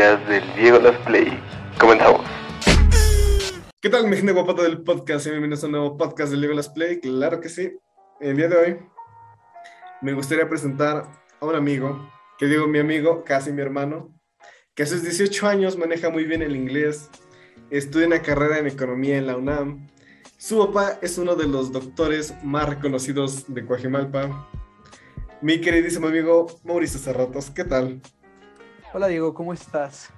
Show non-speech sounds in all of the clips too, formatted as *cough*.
podcast del Diego Las Play. Comenzamos. ¿Qué tal, mi gente guapata del podcast? Bienvenidos a un nuevo podcast del Diego Las Play. Claro que sí. El día de hoy me gustaría presentar a un amigo, que digo mi amigo, casi mi hermano, que a sus 18 años maneja muy bien el inglés, estudia una carrera en economía en la UNAM. Su papá es uno de los doctores más reconocidos de Coajimalpa. Mi queridísimo amigo Mauricio Cerratos, ¿qué tal? Hola Diego, ¿cómo estás?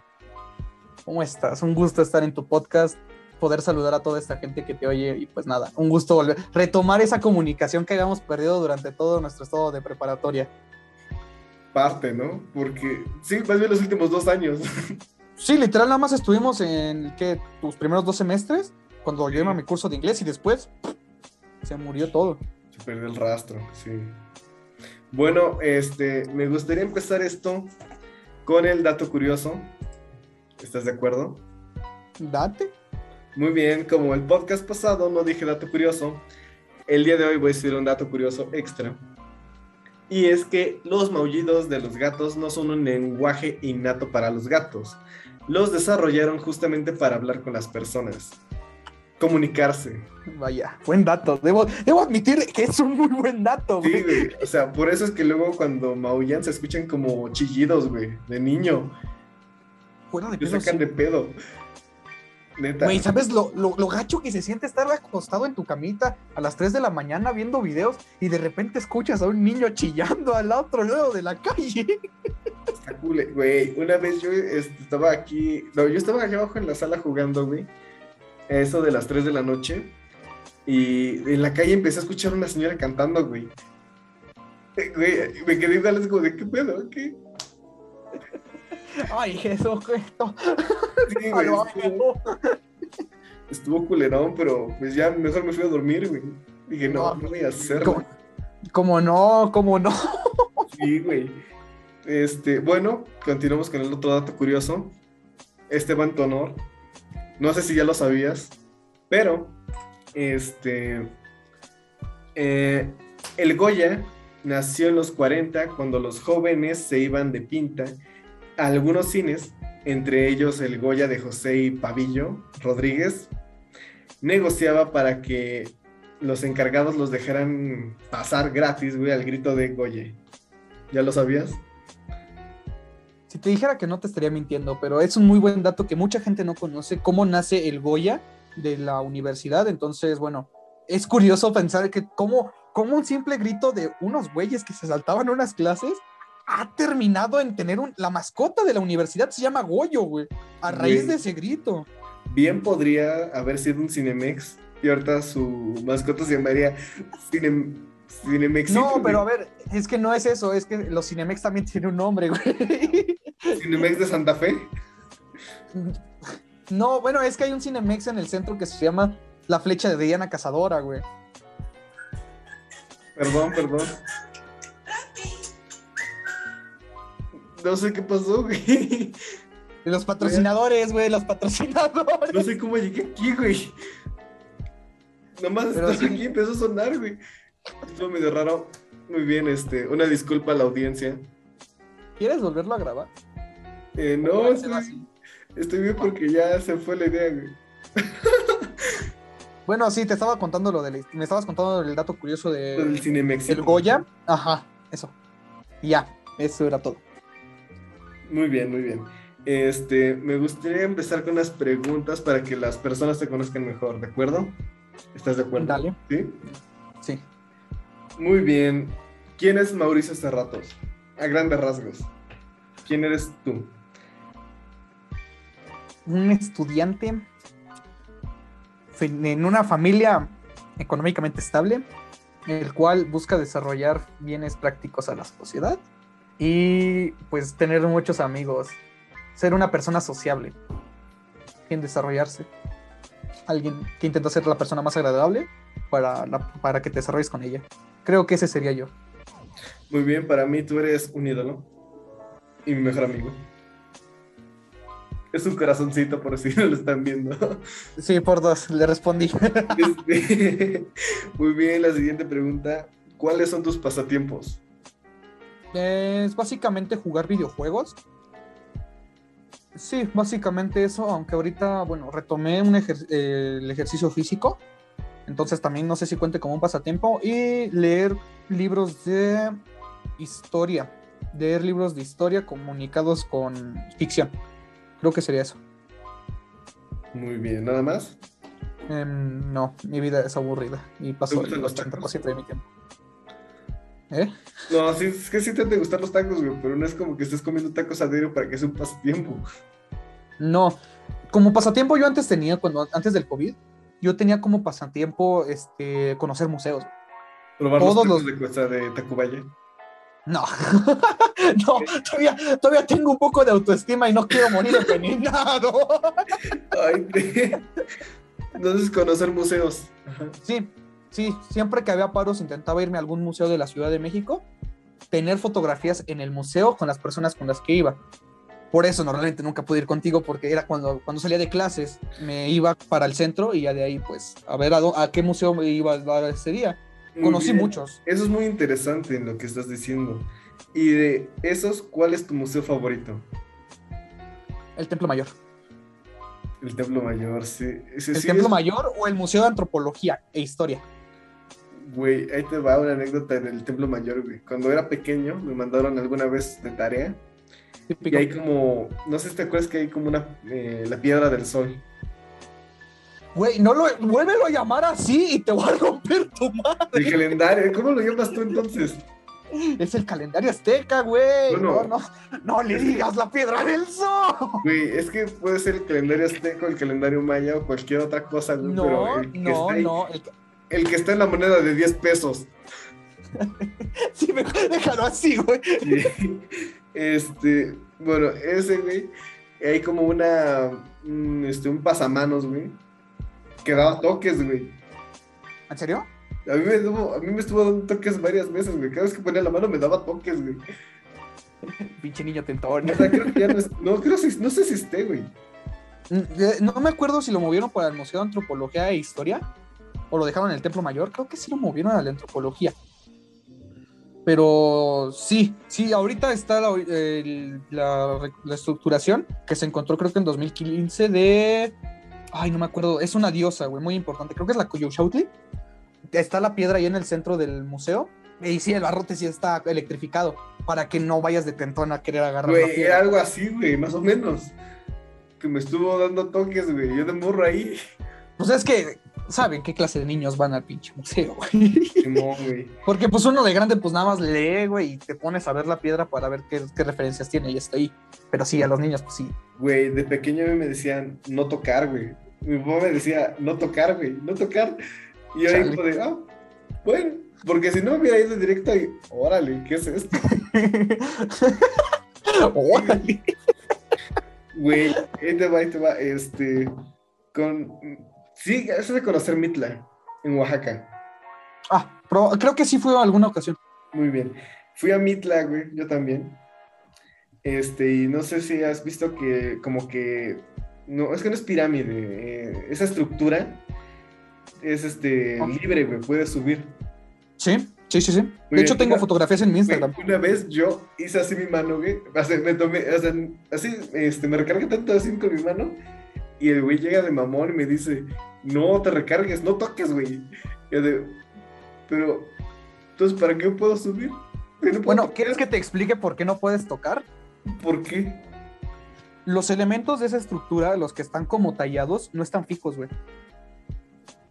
¿Cómo estás? Un gusto estar en tu podcast, poder saludar a toda esta gente que te oye y pues nada, un gusto volver, retomar esa comunicación que habíamos perdido durante todo nuestro estado de preparatoria. Parte, ¿no? Porque sí, más bien los últimos dos años. Sí, literal, nada más estuvimos en ¿qué? tus primeros dos semestres, cuando yo iba a mi curso de inglés y después se murió todo. Se perdió el rastro, sí. Bueno, este, me gustaría empezar esto con el dato curioso. ¿Estás de acuerdo? Date. Muy bien, como el podcast pasado no dije dato curioso, el día de hoy voy a decir un dato curioso extra. Y es que los maullidos de los gatos no son un lenguaje innato para los gatos. Los desarrollaron justamente para hablar con las personas comunicarse. Vaya, buen dato. Debo, debo admitir que es un muy buen dato, güey. Sí, güey. O sea, por eso es que luego cuando maullan se escuchan como chillidos, güey, de niño. Fuera de Te pedo, sacan sí. de pedo. Neta. Güey, ¿sabes lo, lo, lo gacho que se siente estar acostado en tu camita a las 3 de la mañana viendo videos y de repente escuchas a un niño chillando al otro lado de la calle? Está cool, güey. Una vez yo este, estaba aquí, no, yo estaba aquí abajo en la sala jugando, güey. A Eso de las 3 de la noche. Y en la calle empecé a escuchar a una señora cantando, güey. Eh, Güey, me quedé igual, es como de qué pedo, qué. *laughs* Ay, Jesucristo. Sí, güey. Ay, Estuvo, estuvo culerón, pero pues ya mejor me fui a dormir, güey. Dije, no, no voy a hacerlo. ¿Cómo, cómo no? ¿Cómo no? *laughs* Sí, güey. Este, bueno, continuamos con el otro dato curioso. Este tu honor. No sé si ya lo sabías, pero este eh, el Goya nació en los 40 cuando los jóvenes se iban de pinta a algunos cines, entre ellos el Goya de José y Pavillo Rodríguez, negociaba para que los encargados los dejaran pasar gratis, güey, al grito de Goya. ¿Ya lo sabías? Si te dijera que no te estaría mintiendo, pero es un muy buen dato que mucha gente no conoce cómo nace el Goya de la universidad. Entonces, bueno, es curioso pensar que cómo, cómo un simple grito de unos güeyes que se saltaban unas clases ha terminado en tener un, la mascota de la universidad, se llama Goyo, güey, a raíz de ese grito. Bien podría haber sido un Cinemex y ahorita su mascota se llamaría Cine, Cinemex. No, pero a ver, es que no es eso, es que los Cinemex también tienen un nombre, güey. *laughs* Cinemex de Santa Fe. No, bueno, es que hay un Cinemex en el centro que se llama La Flecha de Diana Cazadora, güey. Perdón, perdón. No sé qué pasó, güey. Los patrocinadores, güey, los patrocinadores. No sé cómo llegué aquí, güey. Nomás sí. aquí empezó a sonar, güey. Estuvo medio raro. Muy bien, este, una disculpa a la audiencia. ¿Quieres volverlo a grabar? Eh, no, estoy, así. estoy bien porque ya se fue la idea, güey. *laughs* Bueno, sí, te estaba contando lo del. Me estabas contando el dato curioso de. Del Cinemex. El Goya. Ajá, eso. Ya, eso era todo. Muy bien, muy bien. Este, me gustaría empezar con unas preguntas para que las personas te conozcan mejor, ¿de acuerdo? ¿Estás de acuerdo? Dale. ¿Sí? Sí. Muy bien. ¿Quién es Mauricio Cerratos? A grandes rasgos. ¿Quién eres tú? Un estudiante en una familia económicamente estable, el cual busca desarrollar bienes prácticos a la sociedad y pues tener muchos amigos, ser una persona sociable, en desarrollarse. Alguien que intenta ser la persona más agradable para, la- para que te desarrolles con ella. Creo que ese sería yo. Muy bien, para mí tú eres un ídolo y mi mejor amigo. Es un corazoncito, por si *laughs* no lo están viendo. Sí, por dos, le respondí. Este, *laughs* Muy bien, la siguiente pregunta. ¿Cuáles son tus pasatiempos? Es básicamente jugar videojuegos. Sí, básicamente eso, aunque ahorita, bueno, retomé un ejer- eh, el ejercicio físico, entonces también no sé si cuente como un pasatiempo, y leer libros de historia, leer libros de historia comunicados con ficción. Creo que sería eso. Muy bien, ¿nada más? Em, no, mi vida es aburrida y paso gustan el los 80% de mi tiempo. ¿Eh? No, sí, es que sí te han de gustar los tacos, güey, pero no es como que estés comiendo tacos a diario para que sea un pasatiempo. No, como pasatiempo yo antes tenía, cuando antes del COVID, yo tenía como pasatiempo este, conocer museos. Probar Todos los tacos los- de de Tacubaya. No, *laughs* no, todavía, todavía tengo un poco de autoestima y no quiero morir *laughs* envenenado. Ay, *laughs* Entonces, conocer museos. Ajá. Sí, sí, siempre que había paros intentaba irme a algún museo de la Ciudad de México, tener fotografías en el museo con las personas con las que iba. Por eso normalmente nunca pude ir contigo porque era cuando, cuando salía de clases, me iba para el centro y ya de ahí pues a ver a, dó- a qué museo me iba a dar ese día. Conocí bien. muchos. Eso es muy interesante en lo que estás diciendo. Y de esos, ¿cuál es tu museo favorito? El Templo Mayor. El Templo Mayor, sí. Ese El sí Templo es- Mayor o el Museo de Antropología e Historia. Güey, ahí te va una anécdota del Templo Mayor, güey. Cuando era pequeño, me mandaron alguna vez de tarea. Y Típico. hay como, no sé si te acuerdas que hay como una, eh, la piedra del sol. Güey, no lo, vuélvelo a llamar así y te voy a romper tu El madre. calendario, ¿cómo lo llamas tú entonces? Es el calendario azteca, güey. Bueno. No, no, no le digas la piedra del sol. Güey, es que puede ser el calendario azteco, el calendario maya o cualquier otra cosa, güey. No, pero el que, no, está ahí- no. el- el que está en la moneda de 10 pesos. *laughs* sí, mejor déjalo así, güey. Este, bueno, ese, güey, hay como una, un, este, un pasamanos, güey, que daba toques, güey. ¿En serio? A mí, me estuvo, a mí me estuvo dando toques varias veces, güey. Cada vez que ponía la mano me daba toques, güey. Pinche niño tentón. O sea, creo que ya no es, no, creo si, no sé si esté, güey. Mm, eh, No me acuerdo si lo movieron para el Museo de Antropología e Historia o lo dejaron en el Templo Mayor. Creo que sí lo movieron a la antropología. Pero sí, sí, ahorita está la, el- la la estructuración que se encontró creo que en 2015 de... Ay, no me acuerdo, es una diosa, güey, muy importante. Creo que es la Coyolxauhqui. Está la piedra ahí en el centro del museo. Y sí, el barrote sí está electrificado para que no vayas de tentón a querer agarrar la Güey, piedra. era algo así, güey, más o menos. Que me estuvo dando toques, güey. Yo de morro ahí. Pues es que, ¿saben qué clase de niños van al pinche museo, güey? No, güey. Porque pues uno de grande pues nada más lee, güey, y te pones a ver la piedra para ver qué, qué referencias tiene y está ahí. Pero sí, a los niños pues sí. Güey, de pequeño a mí me decían no tocar, güey. Mi papá me decía no tocar, güey, no tocar. Y yo ahí como de, ah, bueno, porque si no hubiera ido directo y, órale, ¿qué es esto? *laughs* Órale. Güey, ahí te va, ahí te va, este, con, sí, eso de conocer Mitla, en Oaxaca. Ah, pero creo que sí fue alguna ocasión. Muy bien. Fui a Mitla, güey, yo también. Este, y no sé si has visto que, como que, no, es que no es pirámide, eh, esa estructura es, este, Ah. libre, güey, puedes subir. Sí, sí, sí, sí. Muy De hecho tengo una- fotografías en mi Instagram. una vez yo hice así mi mano, güey, o sea, me tomé, o sea, así, este, me recargué tanto así con mi mano, y el güey llega de mamón y me dice, no te recargues, no toques, güey. Y yo de, pero, entonces, ¿para qué puedo subir? No puedo Bueno, tocar. ¿quieres que te explique por qué no puedes tocar? ¿Por qué? Los elementos de esa estructura, los que están como tallados, no están fijos, güey.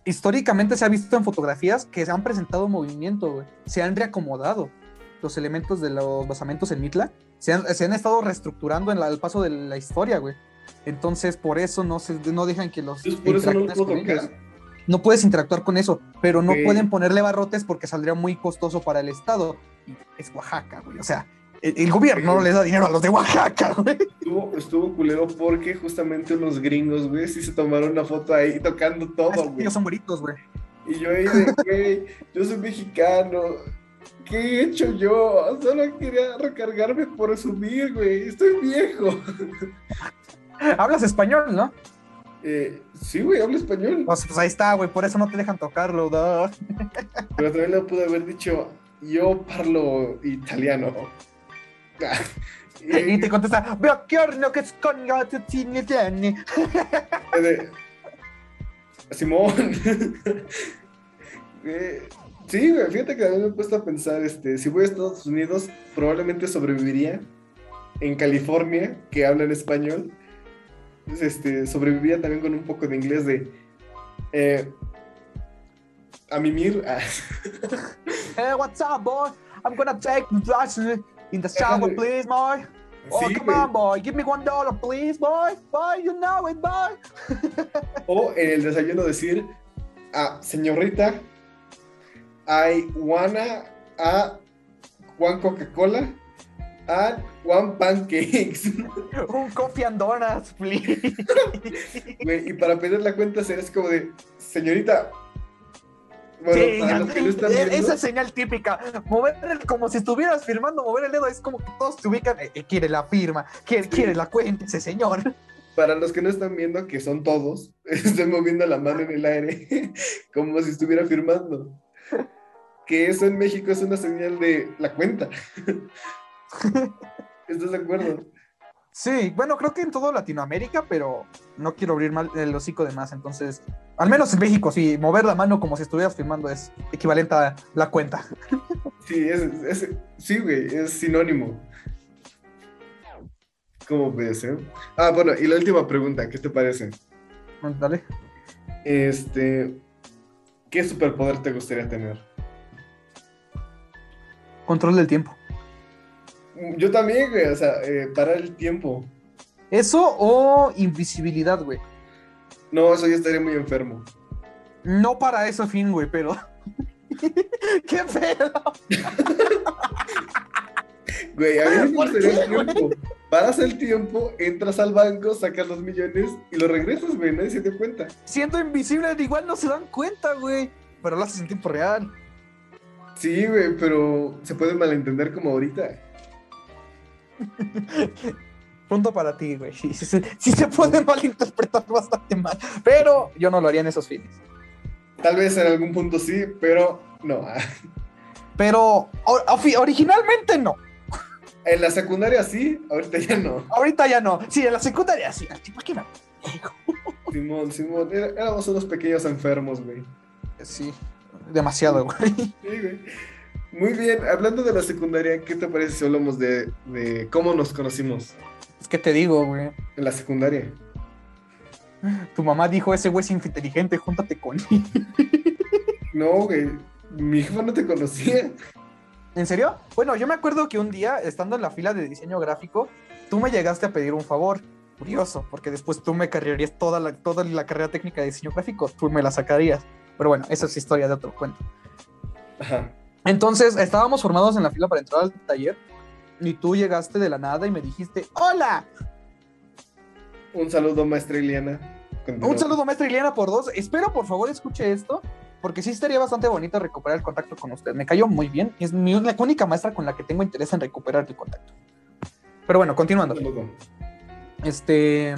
Históricamente se ha visto en fotografías que se han presentado movimiento, güey. Se han reacomodado. Los elementos de los basamentos en Mitla se han, se han estado reestructurando en la- al paso de la historia, güey. Entonces, por eso no, se, no dejan que los. No puedes interactuar con eso, pero no pueden ponerle barrotes porque saldría muy costoso para el Estado. Y es Oaxaca, güey. O sea, el, gobierno no les da dinero a los de Oaxaca, güey. Estuvo, estuvo culero porque justamente unos gringos, güey, sí se tomaron una foto ahí tocando todo, güey. ellos son güeritos, güey. Y yo ahí de, *laughs* güey, yo soy mexicano. ¿Qué he hecho yo? Solo quería recargarme por subir, güey. Estoy viejo. Hablas español, ¿no? Eh, sí, güey, hablo español. Pues, pues ahí está, güey, por eso no te dejan tocarlo, ¿no? Pero también le pude haber dicho, yo parlo italiano. Y te contesta, que es con gato tiene tiene". *laughs* de- Simón. Eh, sí, güey, fíjate que a mí me he puesto a pensar, este, si voy a Estados Unidos, probablemente sobreviviría en California, que hablan español. Este, sobreviviría también con un poco de inglés de eh, a mimir. ah, *laughs* Hey, what's up, boy? I'm gonna take the flash in the shower, please, boy. Oh, sí, come on, boy. Give me one dollar, please, boy. Boy, you know it, boy. O en el desayuno decir, ah, señorita, I wanna a one Coca-Cola and one pancakes. *laughs* Un coffee and donuts, please. Y para pedir la cuenta serías como de, señorita. Bueno, Sí, para los que no están e- viendo, esa señal típica. Mover el, como si estuvieras firmando, mover el dedo es como que todos te ubican. eh, eh, quiere la firma, quiere, quiere la cuenta, ese señor. para los que no están viendo, que son todos, *laughs* estoy moviendo la mano en el aire *laughs* como si estuviera firmando. Que eso en México es una señal de la cuenta. *laughs* ¿Estás de acuerdo? Sí, bueno, creo que en todo Latinoamérica, pero no quiero abrir mal el hocico de más. Entonces, al menos en México, sí, mover la mano como si estuvieras firmando es equivalente a la cuenta. *laughs* Sí, es, es- sí, güey, es sinónimo. ¿Cómo ves, eh? Ah, bueno, y la última pregunta, ¿qué te parece? Dale. Este, ¿qué superpoder te gustaría tener? Control del tiempo. Yo también, güey, o sea, eh, parar el tiempo. Eso o invisibilidad, güey. No, eso ya estaría muy enfermo. No para ese fin, güey, pero. *laughs* ¡Qué pedo! *laughs* Güey, a mí me ¿Por gustaría el tiempo. Paras el tiempo, entras al banco, sacas los millones y lo regresas, güey, nadie se dio cuenta. Siendo invisible, igual no se dan cuenta, güey. Pero lo haces en tiempo real. Sí, güey, pero se puede malentender como ahorita. Punto para ti, güey. Sí se puede *laughs* malinterpretar bastante mal. Pero yo no lo haría en esos fines. Tal vez en algún punto sí, pero no. Pero originalmente no. En la secundaria sí, ahorita ya no. Ahorita ya no. Sí, en la secundaria sí. ¿Para qué me Simón, Simón, era- éramos unos pequeños enfermos, güey. Sí, demasiado, güey. Sí, güey. Muy bien, hablando de la secundaria, ¿qué te parece si hablamos de, de cómo nos conocimos Es que te digo, güey. en la secundaria? Tu mamá dijo, ese güey es inteligente, júntate con él. *laughs* No, güey, mi jefa no te conocía. ¿En serio? Bueno, yo me acuerdo que un día, estando en la fila de diseño gráfico, tú me llegaste a pedir un favor. Curioso, porque después tú me cargarías toda la, toda la carrera técnica de diseño gráfico, tú me la sacarías. Pero bueno, esa es historia de otro cuento. Ajá. Entonces, estábamos formados en la fila para entrar al taller y tú llegaste de la nada y me dijiste, ¡Hola! Un saludo, maestra Iliana. Continúa. Un saludo, maestra Ileana, por dos. Espero, por favor, escuche esto, porque sí estaría bastante bonito recuperar el contacto con usted. Me cayó muy bien. Es mi, la única maestra con la que tengo interés en recuperar el contacto. Pero bueno, continuando. Este,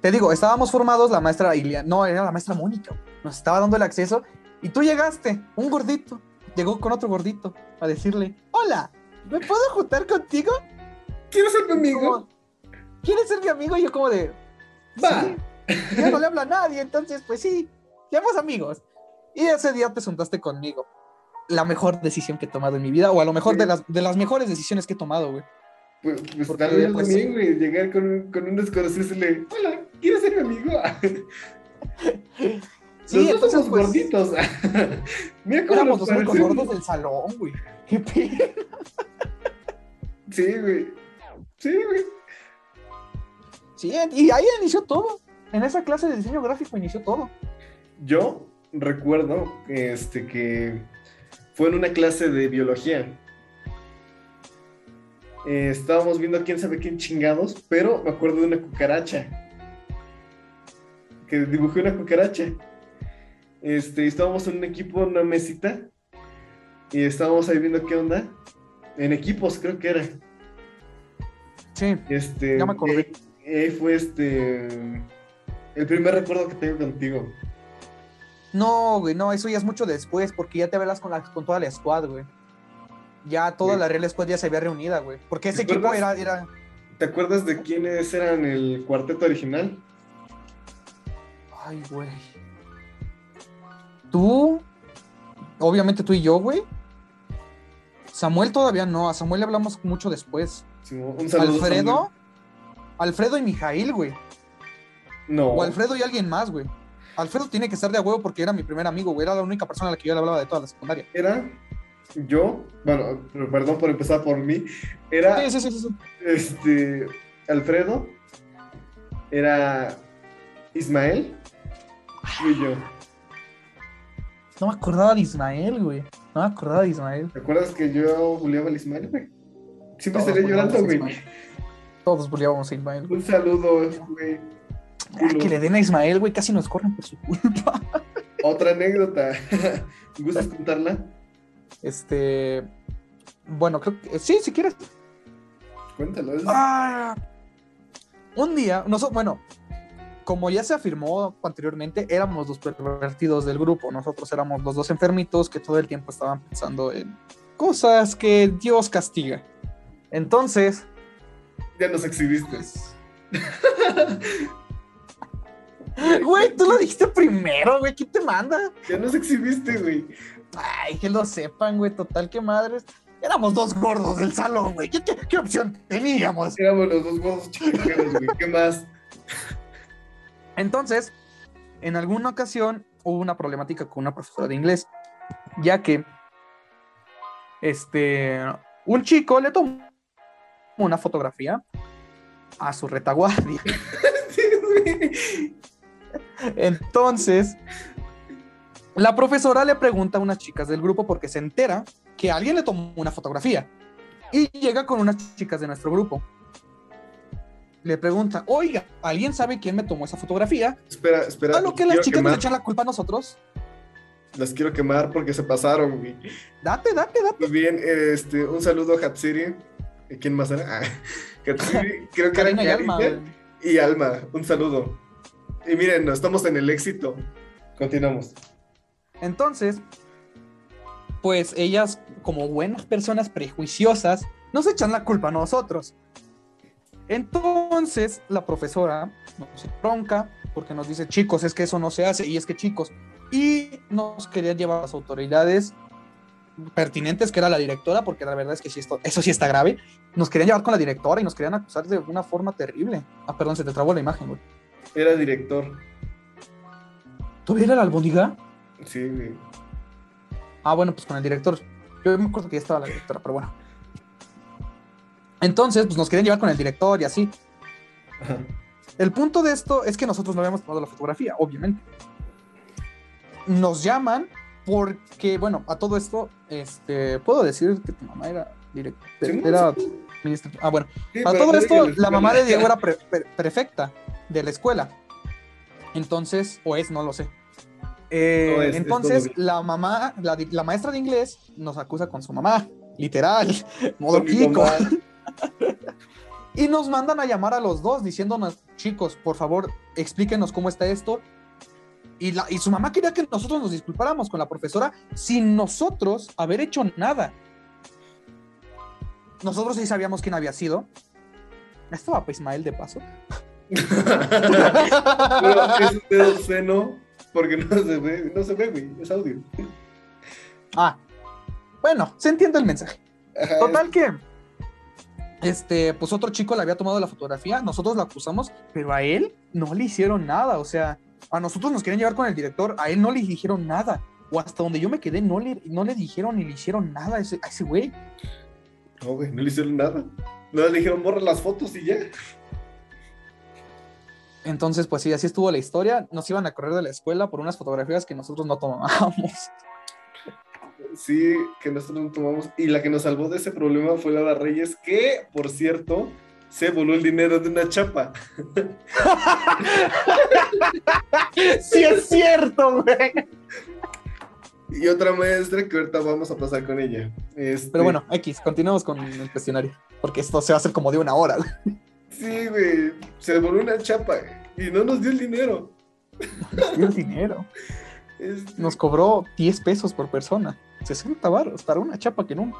te digo, estábamos formados, la maestra Ileana, no, era la maestra Mónica, nos estaba dando el acceso y tú llegaste, un gordito, llegó con otro gordito a decirle, hola, ¿me puedo juntar contigo? ¿Quieres ser mi amigo? ¿Quieres ser mi amigo? Y yo como de, Va. Ya no le habla a nadie, entonces pues sí, seamos amigos. Y ese día te juntaste conmigo. La mejor decisión que he tomado en mi vida, o a lo mejor de las, de las mejores decisiones que he tomado, güey. Pues, pues Porque, tal vez pues, también, güey, llegar con, un- con un desconocido y decirle, hola, ¿quieres ser mi amigo? *laughs* Sí, los dos entonces, somos pues, gorditos. *laughs* Mira cómo Éramos los únicos gordos del salón, güey. Qué pena. Sí, güey. Sí, güey. Sí, y ahí inició todo. En esa clase de diseño gráfico inició todo. Yo recuerdo este, que fue en una clase de biología. Eh, estábamos viendo quién sabe quién chingados, pero me acuerdo de una cucaracha. Que dibujé una cucaracha. Este, estábamos en un equipo, en una mesita. Y estábamos ahí viendo qué onda. En equipos, creo que era. Sí, Este, Ya me acordé. y ahí fue este. El primer recuerdo que tengo contigo. no, güey, no, eso ya es mucho después, porque ya te velas con, la, con toda la squad, güey. Ya toda Sí. la Real Squad ya se había reunida, güey. Porque ese ¿Te equipo era, era. ¿Te acuerdas de quiénes eran el cuarteto original? Ay, güey. Tú, obviamente tú y yo, güey. Samuel todavía no, a Samuel le hablamos mucho después. Sí, un saludo. Alfredo, Samuel. Alfredo y Mijail, güey. No. O Alfredo y alguien más, güey. Alfredo tiene que estar de a huevo porque era mi primer amigo, güey. Era la única persona a la que yo le hablaba de toda la secundaria. Era yo, bueno, perdón por empezar por mí. Era Sí, sí, sí, sí. sí. este Alfredo, era Ismael y yo. No me acordaba de Ismael, güey. No me acordaba de Ismael. ¿Te acuerdas que yo buleaba al Ismael, güey? Siempre Todos estaré llorando, a güey. Todos bulleábamos a Ismael. Un saludo, güey. Ah, que le den a Ismael, güey. Casi nos corren por su culpa. *laughs* Otra anécdota. *laughs* ¿Gustas contarla? Este. Bueno, creo que. Sí, si quieres. Cuéntalo. Ah, un día, nosotros, bueno, como ya se afirmó anteriormente, éramos los pervertidos del grupo. Nosotros éramos los dos enfermitos que todo el tiempo estaban pensando en cosas que Dios castiga. Entonces, Ya nos exhibiste. *laughs* güey, tú lo dijiste primero, güey, ¿quién te manda? Ya nos exhibiste, güey. Ay, que lo sepan, güey, total, que madres. Éramos dos gordos del salón, güey. ¿Qué, qué, qué opción teníamos? Éramos los dos gordos güey. ¿Qué más? Entonces, en alguna ocasión hubo una problemática con una profesora de inglés, ya que este, un chico le tomó una fotografía a su retaguardia. *laughs* Entonces, la profesora le pregunta a unas chicas del grupo porque se entera que alguien le tomó una fotografía y llega con unas chicas de nuestro grupo. Le pregunta, oiga, ¿alguien sabe quién me tomó esa fotografía? Espera, espera. A lo que las chicas nos quemar. echan la culpa a nosotros. Las quiero quemar porque se pasaron, güey. Date, date, date. Muy bien, este, un saludo a Hatsiri. ¿Quién más era? Ah, *laughs* Hatsiri, creo que era y Alma. Y Alma. Un saludo. Y miren, estamos en el éxito. Continuamos. Entonces, pues ellas, como buenas personas prejuiciosas, nos echan la culpa a nosotros. Entonces, la profesora nos bronca porque nos dice, chicos, es que eso no se hace, y es que chicos, y nos quería llevar a las autoridades pertinentes, que era la directora, porque la verdad es que sí esto, eso sí está grave, nos querían llevar con la directora y nos querían acusar de una forma terrible. Ah, perdón, se te trabó la imagen, güey. Era director. ¿Tú vieras la albóndiga? Sí, güey. Ah, bueno, pues con el director. Yo me acuerdo que ya estaba la directora, pero bueno. Entonces, pues nos querían llevar con el director y así. Ajá. El punto de esto es que nosotros no habíamos tomado la fotografía, obviamente. Nos llaman porque, bueno, a todo esto, este, puedo decir que tu mamá era directora. Sí, era sí. ministra. Ah, bueno. Sí, A todo esto, la mamá de. Diego era pre- pre- prefecta de la escuela. Entonces, o es, no lo sé. Eh, No, es- es entonces, la mamá, la, maestra de inglés nos acusa con su mamá, literal, *laughs* modo Kiko. *laughs* Y nos mandan a llamar a los dos diciéndonos, chicos, por favor, explíquenos cómo está esto. Y, la, y su mamá quería que nosotros nos disculpáramos con la profesora sin nosotros haber hecho nada. Nosotros sí sabíamos quién había sido. Esto va para Ismael de paso. *laughs* *laughs* Pero es un dedo seno porque no se ve, no se ve, güey. Es audio. Ah, bueno, se entiende el mensaje. Total que, este, pues otro chico le había tomado la fotografía, nosotros lo acusamos, pero a él no le hicieron nada, o sea, a nosotros nos querían llevar con el director, a él no le dijeron nada, o hasta donde yo me quedé no le, no le dijeron ni le hicieron nada a ese, a ese güey. No, güey, no le hicieron nada. No le dijeron borra las fotos y ya. Entonces, pues sí, así estuvo la historia, nos iban a correr de la escuela por unas fotografías que nosotros no tomábamos. Sí, que nosotros no tomamos. Y la que nos salvó de ese problema fue Laura Reyes, que, por cierto, se voló el dinero de una chapa. *laughs* sí es cierto, güey. Y otra maestra que ahorita vamos a pasar con ella. Este, Pero bueno, X, continuamos con el cuestionario, porque esto se va a hacer como de una hora. güey. Sí, güey. Se voló una chapa y no nos dio el dinero. *laughs* Nos dio el dinero. Este, Nos cobró 10 pesos por persona. 60 barros para una chapa que nunca.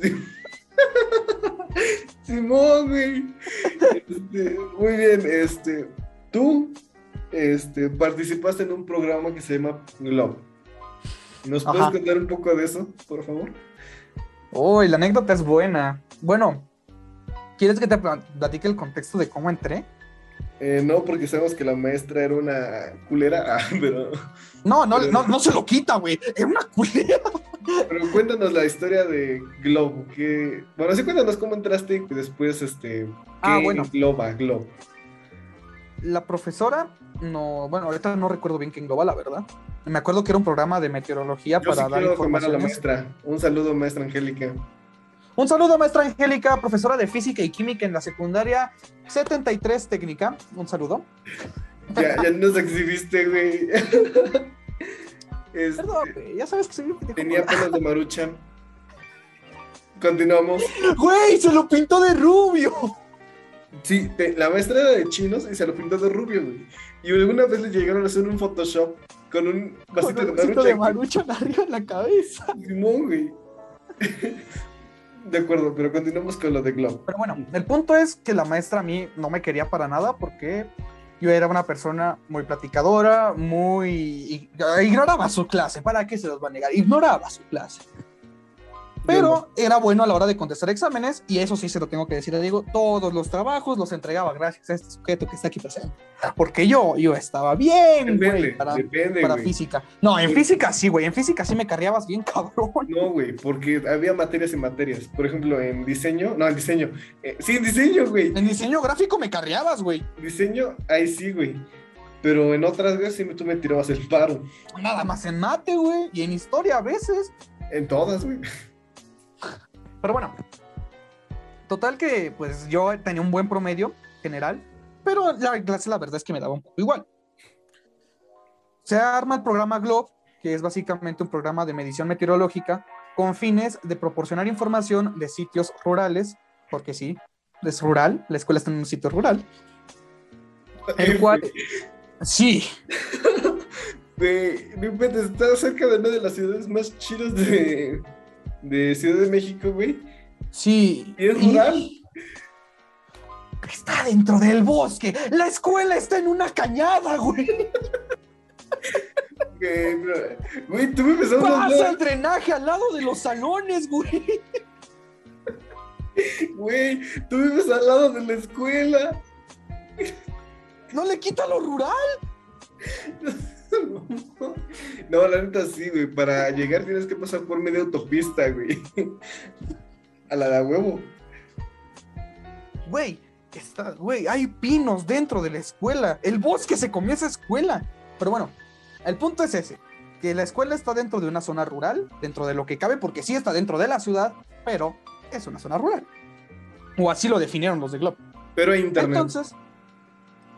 sí. *laughs* Simón, güey. Este, muy bien, este. Tú este, participaste en un programa que se llama Globe. ¿Nos puedes contar un poco de eso, por favor? Uy, la anécdota es buena. Bueno, ¿quieres que te pla- platique el contexto de cómo entré? Eh, no, porque sabemos que la maestra era una culera, *laughs* ah, pero, No, no, Pero- no, no se lo quita, güey. Es una culera. pero cuéntanos la historia de Globe. Que, bueno, sí, cuéntanos cómo entraste y después, este, ¿qué Ah, bueno. engloba Globe? La profesora, no, bueno, ahorita no recuerdo bien qué engloba, la verdad. Me acuerdo que era un programa de meteorología Yo sí para dar quiero a la maestra. Un saludo, maestra Angélica. Un saludo, maestra Angélica, profesora de física y química en la secundaria 73 técnica. Un saludo. Ya, ya nos exhibiste, güey. *laughs* Este, Perdón, güey, ya sabes que soy un tenía pelos de marucha. Continuamos. Güey, se lo pintó de rubio. Sí, te- la maestra era de chinos y se lo pintó de rubio, güey. Y alguna vez le llegaron a hacer un Photoshop con un vasito Con de un vasito marucha. de marucha *laughs* arriba en la cabeza. Simón, güey. De acuerdo, pero continuamos con lo de Globe. Pero bueno, el punto es que la maestra a mí no me quería para nada porque yo era una persona muy platicadora, muy... Ignoraba su clase, ¿para qué se los va a negar? Ignoraba su clase. Pero era bueno a la hora de contestar exámenes y eso sí se lo tengo que decir a Diego, todos los trabajos los entregaba gracias a este sujeto que está aquí presente. Porque yo, yo estaba bien, Depende, güey, para, depende, para güey. física. No, en Sí. física sí, güey, en física sí me carreabas bien, *laughs* cabrón. No, güey, porque había materias y materias. Por ejemplo, en diseño, no, en diseño. Eh, sí, en diseño, güey. En diseño gráfico me carreabas, güey. Diseño, ahí sí, güey. Pero en otras veces sí tú me tirabas el paro. Nada más en mate, güey, y en historia a veces. En todas, güey. *laughs* Pero bueno, total que pues yo tenía un buen promedio general, pero la clase la verdad es que me daba un poco igual. Se arma el programa GLOBE, que es básicamente un programa de medición meteorológica con fines de proporcionar información de sitios rurales, porque sí, es rural, la escuela está en un sitio rural, el *laughs* cual... Sí, *laughs* inventes, está cerca de una de las ciudades más chidas de, de Ciudad de México, güey. sí. ¿Y es rural? Está dentro del bosque. La escuela está en una cañada, güey. Güey, pero- güey, tú me empezaste a Pasa el hablar, drenaje al lado de los salones, güey. güey, tú vives al lado de la escuela. No le quita lo rural. *laughs* *laughs* No, la neta sí, güey. Para llegar tienes que pasar por media autopista, güey. *laughs* A la de huevo. Güey, está, güey, hay pinos dentro de la escuela. El bosque se comió esa escuela. Pero bueno, el punto es ese. Que la escuela está dentro de una zona rural, dentro de lo que cabe, porque sí está dentro de la ciudad, pero es una zona rural. O así lo definieron los de Globo. Pero hay internet. Entonces,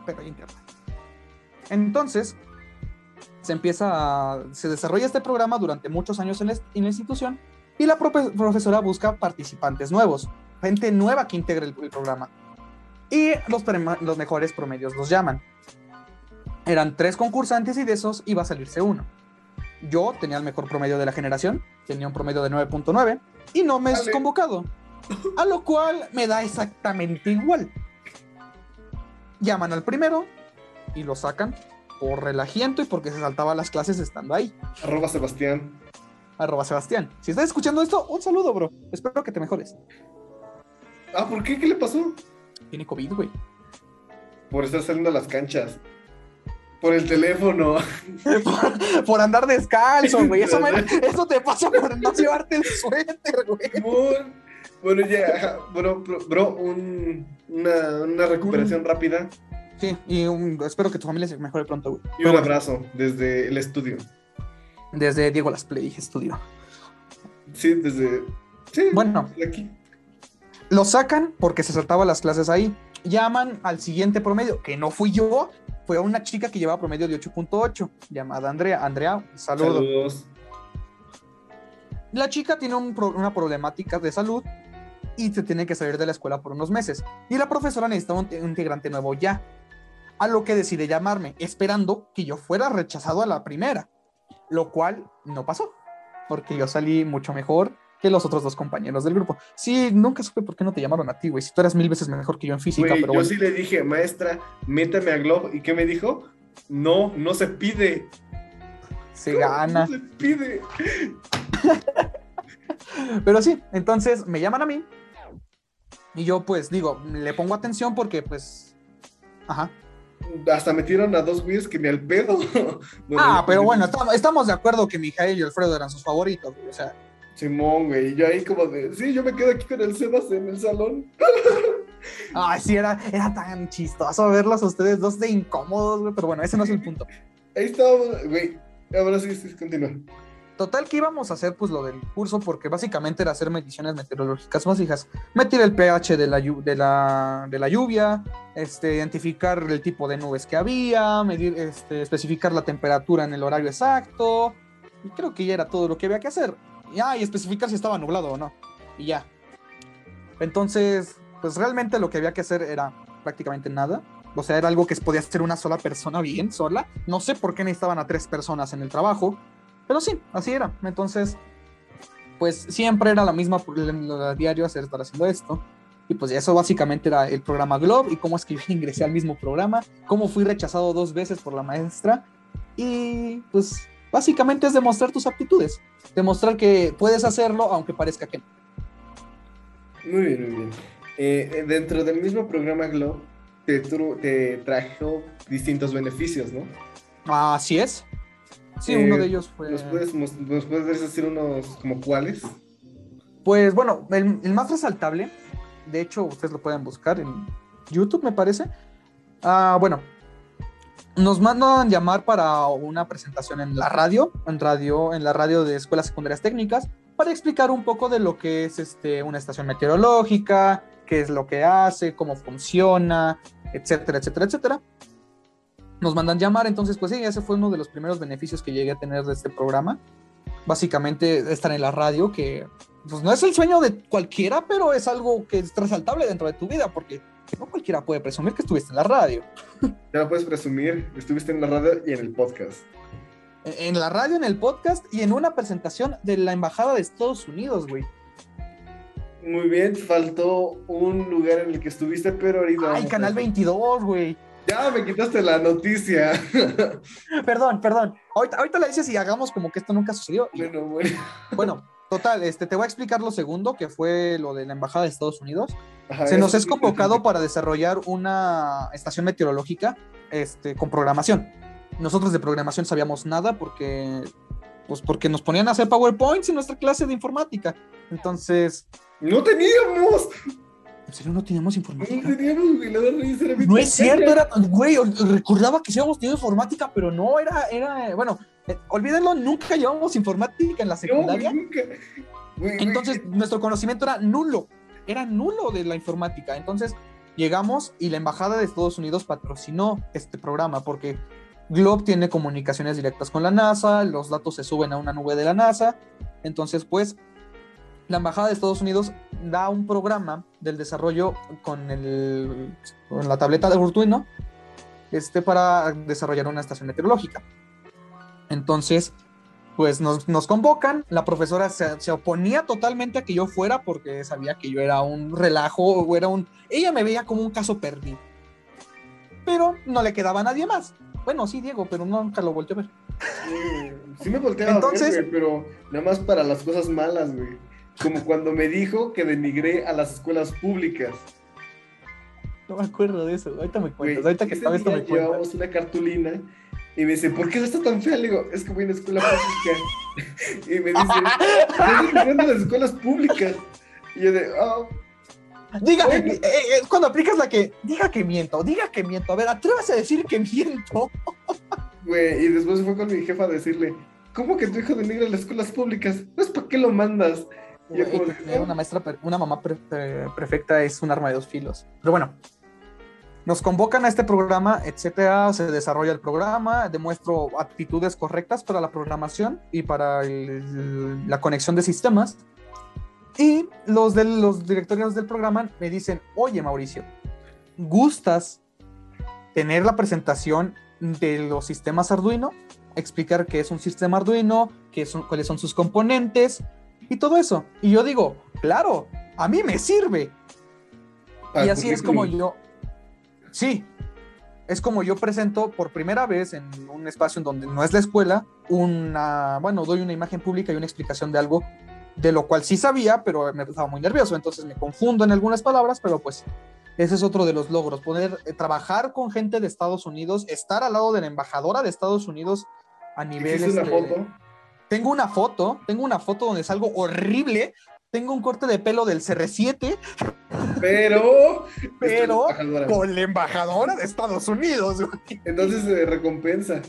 pero hay internet. Entonces, se empieza a, se desarrolla este programa durante muchos años en la, en la institución y la profe- profesora busca participantes nuevos, gente nueva que integre el, el programa. Y los, los mejores promedios los llaman. Eran tres concursantes y de esos iba a salirse uno. Yo tenía el mejor promedio de la generación, tenía un promedio de 9.9 y no me es convocado. A lo cual me da exactamente igual. Llaman al primero y lo sacan por relajiento y porque se saltaba las clases estando ahí. Arroba Sebastián. Arroba Sebastián. Si estás escuchando esto, un saludo, bro. Espero que te mejores. Ah, ¿por qué? ¿Qué le pasó? Tiene COVID, güey. Por estar saliendo a las canchas. Por el teléfono. *laughs* por, por andar descalzo, güey. Eso, me- *laughs* eso te pasa por no llevarte el suéter, güey. Bueno, ya, bueno, bro, bro, un- una, una recuperación rápida Sí, y un- espero que tu familia se mejore pronto, güey. y un abrazo desde el estudio. Desde Diego Las Play Studio. Sí, desde. Sí, Bueno, desde aquí. lo sacan porque se saltaba las clases ahí. Llaman al siguiente promedio, que no fui yo, fue a una chica que llevaba promedio de 8.8, llamada Andrea. Andrea, saludo. Saludos. La chica tiene un pro- una problemática de salud y se tiene que salir de la escuela por unos meses. Y la profesora necesitaba un, un integrante nuevo ya. A lo que decide llamarme, esperando que yo fuera rechazado a la primera. Lo cual no pasó, porque yo salí mucho mejor que los otros dos compañeros del grupo. Sí, nunca supe por qué no te llamaron a ti, güey. Si tú eras mil veces mejor que yo en física, pero yo bueno. sí le dije, maestra, métame a Glob. ¿Y qué me dijo? No, no se pide. se gana. No se pide. *laughs* Pero sí, entonces me llaman a mí. Y yo, pues, digo, le pongo atención porque, pues. Ajá. Hasta metieron a dos güeyes que ni al pedo. *laughs* Bueno, Ah, pero bueno, estamos, estamos de acuerdo que Mijael y Alfredo eran sus favoritos, güey, O sea, Simón, güey. Y yo ahí como de, sí, yo me quedo aquí con el Sebas en el salón. *laughs* ay, sí, era, era tan chistoso verlos a ustedes dos de incómodos, güey. Pero bueno, ese no es el punto. Ahí estábamos, güey. Ahora sí, sí, continúa. Total que íbamos a hacer pues lo del curso porque básicamente era hacer mediciones meteorológicas básicas, medir el pH de la, de la, de la lluvia, este, identificar el tipo de nubes que había, medir, este, especificar la temperatura en el horario exacto, y creo que ya era todo lo que había que hacer. Ya, y especificar si estaba nublado o no, y ya. Entonces, pues realmente lo que había que hacer era prácticamente nada. O sea, era algo que podía hacer una sola persona bien, sola. No sé por qué necesitaban a tres personas en el trabajo. Pero sí, así era. Entonces, pues siempre era la misma la diario hacer estar haciendo esto. Y pues eso básicamente era el programa Globe y cómo es que *laughs* yo ingresé al mismo programa, cómo fui rechazado dos veces por la maestra. Y pues básicamente es demostrar tus aptitudes, demostrar que puedes hacerlo aunque parezca que no. Muy bien, muy bien. Eh, eh, dentro del mismo programa Glow, te, te trajo distintos beneficios, ¿no? Así es. Sí, Eh, uno de ellos fue... ¿Nos puedes, ¿Nos puedes decir unos como cuáles? Pues bueno, el, el más resaltable, de hecho ustedes lo pueden buscar en YouTube me parece. Ah, bueno, nos mandan llamar para una presentación en la radio, en radio, en la radio de escuelas secundarias técnicas, para explicar un poco de lo que es este, una estación meteorológica, qué es lo que hace, cómo funciona, etcétera, etcétera, etcétera. Nos mandan llamar, entonces pues sí, ese fue uno de los primeros beneficios que llegué a tener de este programa. Básicamente estar en la radio, que pues no es el sueño de cualquiera, pero es algo que es resaltable dentro de tu vida, porque no cualquiera puede presumir que estuviste en la radio. *laughs* Ya lo puedes presumir, estuviste en la radio y en el podcast. En la radio, en el podcast y en una presentación de la Embajada de Estados Unidos, güey. Muy bien, faltó un lugar en el que estuviste, pero ahorita... Ay, Canal eso. 22, güey. Ya me quitaste la noticia. *laughs* Perdón, perdón. Ahorita, ahorita le dices y hagamos como que esto nunca sucedió. Bueno, bueno. bueno, total, este, te voy a explicar lo segundo, que fue lo de la Embajada de Estados Unidos. Ajá, Se nos es sí, convocado para desarrollar una estación meteorológica este, con programación. Nosotros de programación sabíamos nada porque, pues porque nos ponían a hacer PowerPoints en nuestra clase de informática. Entonces, No teníamos. ¿En serio no teníamos No informática? teníamos, güey. La No es cierto, era, güey, recordaba que sí habíamos tenido informática, pero no, era, era, bueno, eh, olvídenlo, nunca llevamos informática en la No, secundaria. nunca. Güey, güey, Entonces, nuestro conocimiento era nulo, era nulo de la informática. Entonces, llegamos y la Embajada de Estados Unidos patrocinó este programa porque Globe tiene comunicaciones directas con la NASA, los datos se suben a una nube de la NASA. Entonces, pues, la Embajada de Estados Unidos da un programa del desarrollo con, el, con la tableta de Arduino este, para desarrollar una estación meteorológica. Entonces, pues nos, nos convocan, la profesora se, se oponía totalmente a que yo fuera porque sabía que yo era un relajo o era un... Ella me veía como un caso perdido. Pero no le quedaba a nadie más. Bueno, sí, Diego, pero nunca lo volteé a ver. Sí, sí me volteaba Entonces- a ver, güey, pero nada más para las cosas malas, güey. Como cuando me dijo que denigré a las escuelas públicas. No me acuerdo de eso. Ahorita me cuentas. Ahorita que estaba esto me cuentas. llevábamos una cartulina y me dice, ¿por qué está tan fea? Le digo, es que voy a una escuela pública. *laughs* y me dice, ¿estás denigrando a las escuelas públicas? Y yo de, oh, Diga, Bueno. eh, eh, es cuando aplicas la que, diga que miento, diga que miento. A ver, atrévase a decir que miento. *laughs* güey. Y después fue con mi jefa a decirle, ¿cómo que tu hijo denigra las escuelas públicas? Pues, ¿para qué lo mandas? Güey, una maestra, una mamá prefecta es un arma de dos filos. Pero bueno, nos convocan a este programa, etcétera, se desarrolla el programa, demuestro aptitudes correctas para la programación y para el- la conexión de sistemas. Y los, de, los directorios del programa me dicen, oye Mauricio, ¿gustas tener la presentación de los sistemas Arduino? Explicar qué es un sistema Arduino, qué son, cuáles son sus componentes, y todo eso. Y yo digo, claro, a mí me sirve. Para y así es como yo, sí, es como yo presento por primera vez en un espacio en donde no es la escuela, una, bueno, doy una imagen pública y una explicación de algo de lo cual sí sabía, pero me estaba muy nervioso, entonces me confundo en algunas palabras, pero pues ese es otro de los logros, poder eh, trabajar con gente de Estados Unidos, estar al lado de la embajadora de Estados Unidos a nivel... ¿Hiciste una este, foto? Tengo una foto, tengo una foto donde salgo horrible, tengo un corte de pelo del CR7, Pero. *laughs* Pero embajadora. con la embajadora de Estados Unidos, güey. Entonces se recompensa.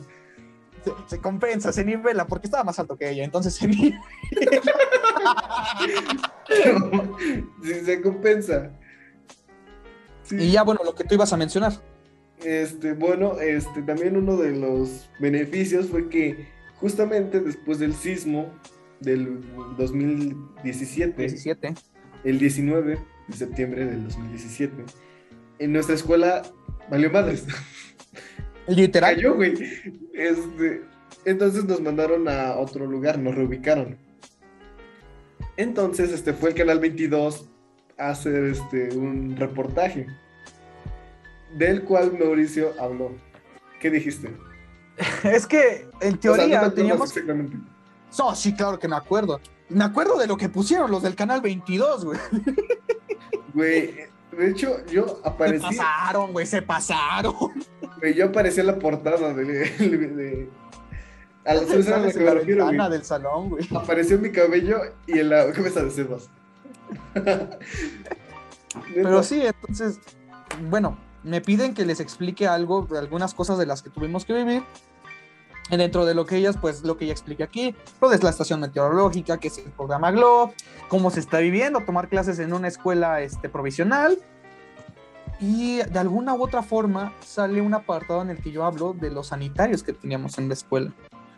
Se, se compensa, se nivela, porque estaba más alto que ella, entonces se *laughs* nivela. *laughs* sí, se compensa. Sí. Y ya, bueno, lo que tú ibas a mencionar. Este, bueno, este, también uno de los beneficios fue que justamente después del sismo del 2017, 17. el 19 de septiembre del 2017, en nuestra escuela valió madres. *laughs* Literal. Cayó, güey. Este, entonces nos mandaron a otro lugar, nos reubicaron. Entonces, este fue el canal 22 a hacer este un reportaje del cual Mauricio habló. ¿Qué dijiste? *laughs* Es que, en O sea, teoría, no teníamos. exactamente. No, sí, claro que me acuerdo. Me acuerdo de lo que pusieron los del canal 22, güey. Güey, de hecho, yo Se aparecí, pasaron, güey, se pasaron. güey, yo aparecí en la portada de, de, de- a la, ¿sabes a lo Sales que en me la refiero, güey? del salón, güey. Apareció mi cabello y en la *laughs* cabeza de Sebas. *laughs* Pero sí, entonces, bueno, me piden que les explique algo, algunas cosas de las que tuvimos que vivir. Dentro de lo que ellas, pues lo que ya expliqué aquí, lo de la estación meteorológica, que es el programa GLOB, cómo se está viviendo, tomar clases en una escuela este, provisional. Y de alguna u otra forma sale un apartado en el que yo hablo de los sanitarios que teníamos en la escuela,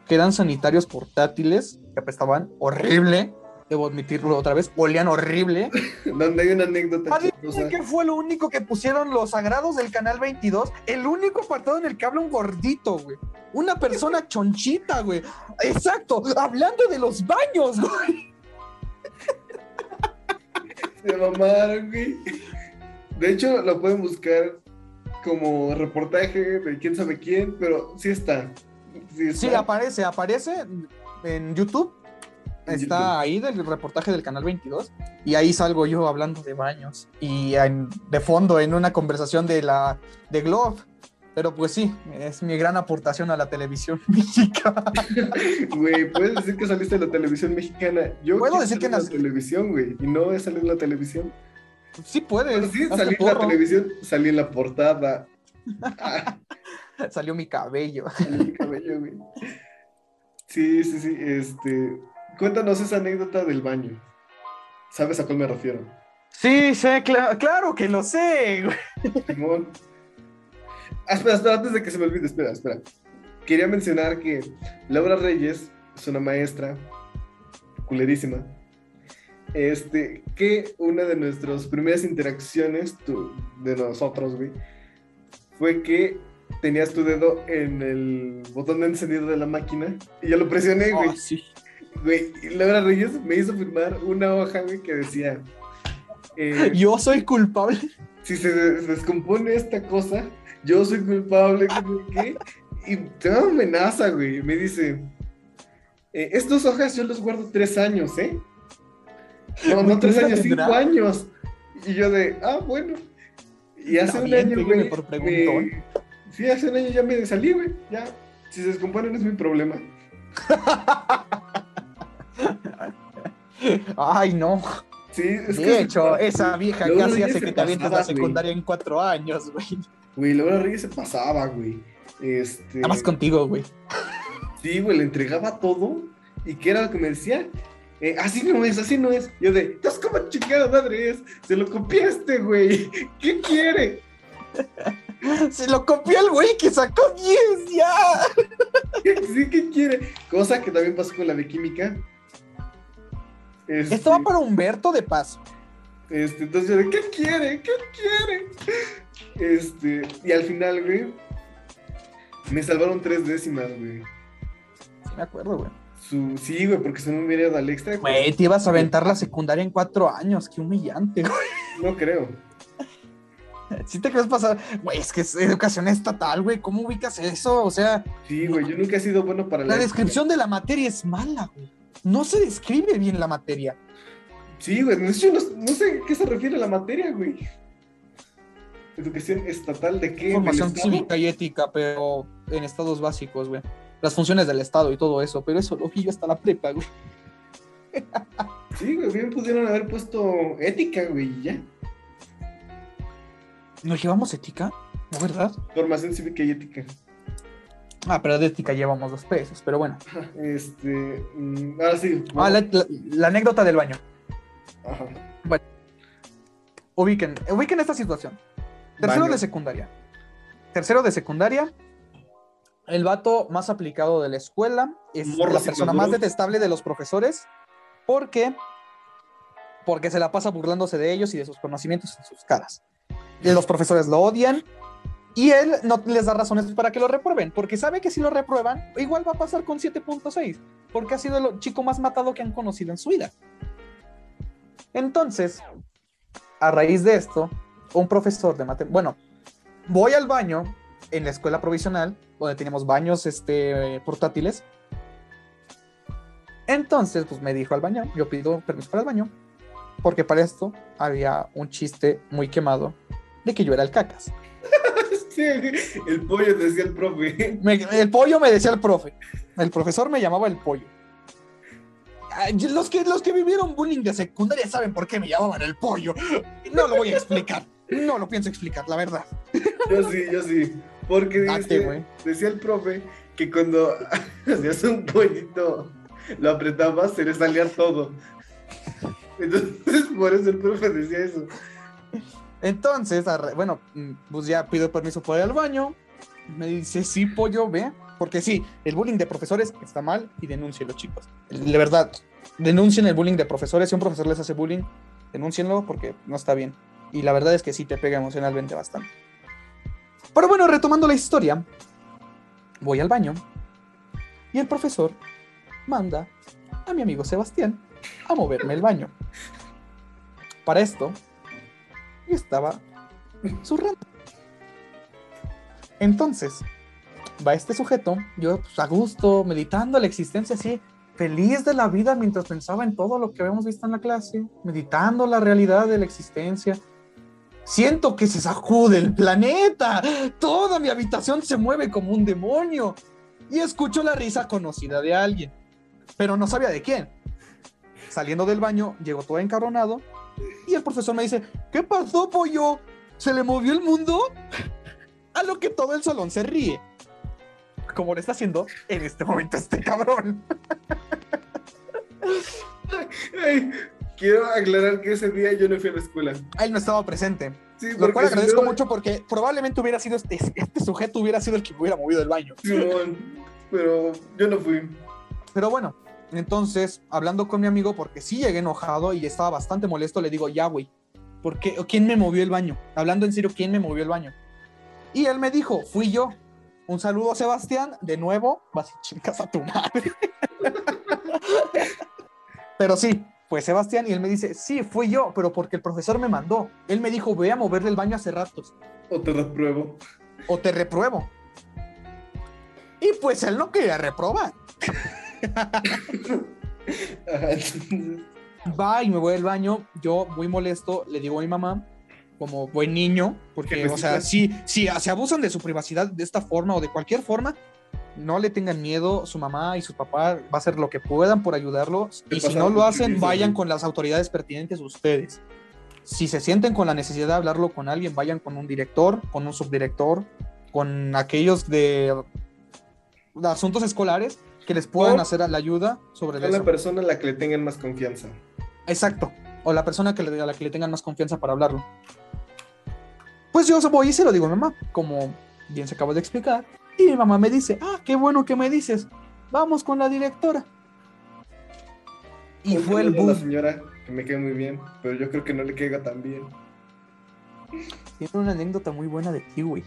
que eran sanitarios portátiles, que apestaban horrible, debo admitirlo otra vez, olían horrible. *laughs* Donde hay una anécdota Adivinen qué fue lo único que pusieron los sagrados del canal 22. El único apartado en el que habla un gordito, güey. Una persona *laughs* chonchita, güey. Exacto, hablando de los baños, güey. Se mamaron, güey. De hecho, lo pueden buscar como reportaje de quién sabe quién, pero sí está. Sí, está. Sí, aparece, aparece en YouTube. Está ahí del reportaje del canal 22 y ahí salgo yo hablando de baños y en- de fondo en una conversación de la de Globe. Pero pues sí, es mi gran aportación a la televisión *laughs* mexicana. *laughs* Güey, puedes decir que saliste en la televisión mexicana. Yo Puedo decir que en la televisión, güey, y no he salido en la televisión. Sí puedes. Pero sí, salí en la televisión, salí en la portada. *laughs* Salió mi cabello. salí mi cabello, güey. Sí, sí, sí. Este, cuéntanos esa anécdota del baño. ¿Sabes a cuál me refiero? Sí, sé, cla- claro que lo sé. güey. Simón. Ah, espera, espera, antes de que se me olvide, espera, espera. Quería mencionar que Laura Reyes es una maestra culerísima. Este, que una de nuestras primeras interacciones tú- de nosotros, güey, fue que tenías tu dedo en el botón de encendido de la máquina y yo lo presioné, güey. Oh, sí. Güey, Laura Reyes me hizo firmar una hoja, güey, que decía... eh, Yo soy culpable. si se des- descompone esta cosa, yo soy culpable, ¿qué? Y te da una amenaza, güey. Me dice, eh, estas hojas yo las guardo tres años, ¿eh? No, no tres ¿Cuánto años, cinco años. Y yo de, ah, bueno. Y hace un bien, año, güey. por me-. Sí, hace un año ya me salí, güey. Ya, si se descomponen es mi problema. *laughs* Ay, no. Sí, es que... De hecho, esa vieja se que te avientes la secundaria en cuatro años, güey. Güey, Laura Reyes se pasaba, güey. Este... Nada más contigo, güey. Sí, güey, le entregaba todo. ¿Y qué era lo que me decía? Eh, así no es, así no es. Yo de, estás como chingada madre es. Se lo copiaste, güey. ¿Qué quiere? *laughs* Se lo copió el güey que sacó 10 ya. *laughs* Sí, ¿qué quiere? Cosa que también pasó con la de química. Este, Esto va para Humberto de Paz. este, entonces ¿qué quiere? ¿Qué quiere? Este, y al final, güey, me salvaron tres décimas, güey. Sí, me acuerdo, güey. Su... Sí, güey, porque si no me hubiera ido al extra. pues, Güey, te ibas a aventar la secundaria en cuatro años. Qué humillante, güey. No creo. Si te crees pasar. Güey, es que es educación estatal, güey. ¿Cómo ubicas eso? O sea, Sí, güey, yo nunca he sido bueno para la la descripción de la materia es mala, güey. No se describe bien la materia. Sí, güey, no, sé a qué se refiere la materia, güey. Educación estatal de qué? ¿Del Formación cívica y ética, pero en estados básicos, güey. Las funciones del Estado y todo eso, pero eso lo vi yo hasta la prepa, güey. *laughs* Sí, güey, bien pudieron haber puesto ética, güey, ya. ¿Nos llevamos ética? ¿No, verdad? Formación cívica y ética. Ah, pero de ética llevamos dos pesos, pero bueno. Este. mm, ahora sí. Ah, la, la- la anécdota del baño. Ajá. Ubiquen, ubiquen esta situación. Tercero Baño. de secundaria. Tercero de secundaria. El vato más aplicado de la escuela es Morros la persona más detestable de los profesores. ¿Por qué? Porque se la pasa burlándose de ellos y de sus conocimientos en sus caras. Los profesores lo odian y él no les da razones para que lo reprueben, porque sabe que si lo reprueban, igual va a pasar con 7.6, porque ha sido el chico más matado que han conocido en su vida. Entonces, a raíz de esto, un profesor de matemáticas, bueno, voy al baño en la escuela provisional, donde teníamos baños este, portátiles. Entonces, pues me dijo al baño, yo pido permiso para el baño, porque para esto había un chiste muy quemado de que yo era el cacas. Sí, el pollo decía el profe. Me- el pollo me decía el profe, el profesor me llamaba el pollo. Ay, Los que, los que vivieron bullying de secundaria saben por qué me llamaban el pollo. No lo voy a explicar. No lo pienso explicar, la verdad. Yo sí, yo sí. Porque dice- güey. decía el profe que cuando *laughs* hacías un pollito, lo apretabas, se le salía todo. Entonces, *laughs* por eso el profe decía eso. Entonces, bueno, mm, pues ya pido permiso para ir al baño. Me dice, sí, pollo, ve. Porque sí, el bullying de profesores está mal y denúncienlo, chicos. De verdad, denuncien el bullying de profesores. Si un profesor les hace bullying, denúncienlo porque no está bien. Y la verdad es que sí te pega emocionalmente bastante. Pero bueno, retomando la historia, voy al baño y el profesor manda a mi amigo Sebastián a moverme el baño. Para esto, estaba zurrando. Entonces, va este sujeto, yo pues, a gusto, meditando la existencia así, feliz de la vida mientras pensaba en todo lo que habíamos visto en la clase, meditando la realidad de la existencia. Siento que se sacude el planeta, toda mi habitación se mueve como un demonio y escucho la risa conocida de alguien, pero no sabía de quién. Saliendo del baño, llego todo encabronado y el profesor me dice, ¿qué pasó, pollo? ¿Se le movió el mundo? A lo que todo el salón se ríe. Como lo está haciendo en este momento este cabrón. Ay, quiero aclarar que ese día yo no fui a la escuela. Él no estaba presente. Sí, Lo cual si agradezco no- mucho porque probablemente hubiera sido este, este sujeto hubiera sido el que me hubiera movido el baño. Simón, pero yo no fui. Pero bueno, entonces, hablando con mi amigo, porque sí llegué enojado y estaba bastante molesto, le digo, ya, güey, ¿por qué? ¿quién me movió el baño? Hablando en serio, ¿quién me movió el baño? Y él me dijo, fui yo. Un saludo, Sebastián, de nuevo, vas y chicas a tu madre. *laughs* pero sí, fue Sebastián y él me dice, sí, fui yo, pero porque el profesor me mandó. Él me dijo, voy a moverle el baño hace ratos O te repruebo. o te repruebo. Y pues él no quería reprobar. *laughs* *laughs* Va y me voy al baño. Yo, muy molesto, le digo a mi mamá, como buen niño, porque, o sea, si, si se abusan de su privacidad de esta forma o de cualquier forma, no le tengan miedo. Su mamá y su papá va a hacer lo que puedan por ayudarlo. Y si no lo hacen, vayan con las autoridades pertinentes ustedes. Si se sienten con la necesidad de hablarlo con alguien, vayan con un director, con un subdirector, con aquellos de asuntos escolares que les puedan O- hacer la ayuda sobre la persona a la que le tengan más confianza. Exacto. O la persona que le, a la que le tengan más confianza para hablarlo. Pues yo voy y se lo digo a mi mamá, como bien se acaba de explicar. Y mi mamá me dice, ah, qué bueno que me dices. Vamos con la directora. Y Un fue el la señora, que me cae muy bien, pero yo creo que no le caiga tan bien. Tiene una anécdota muy buena de ti, güey.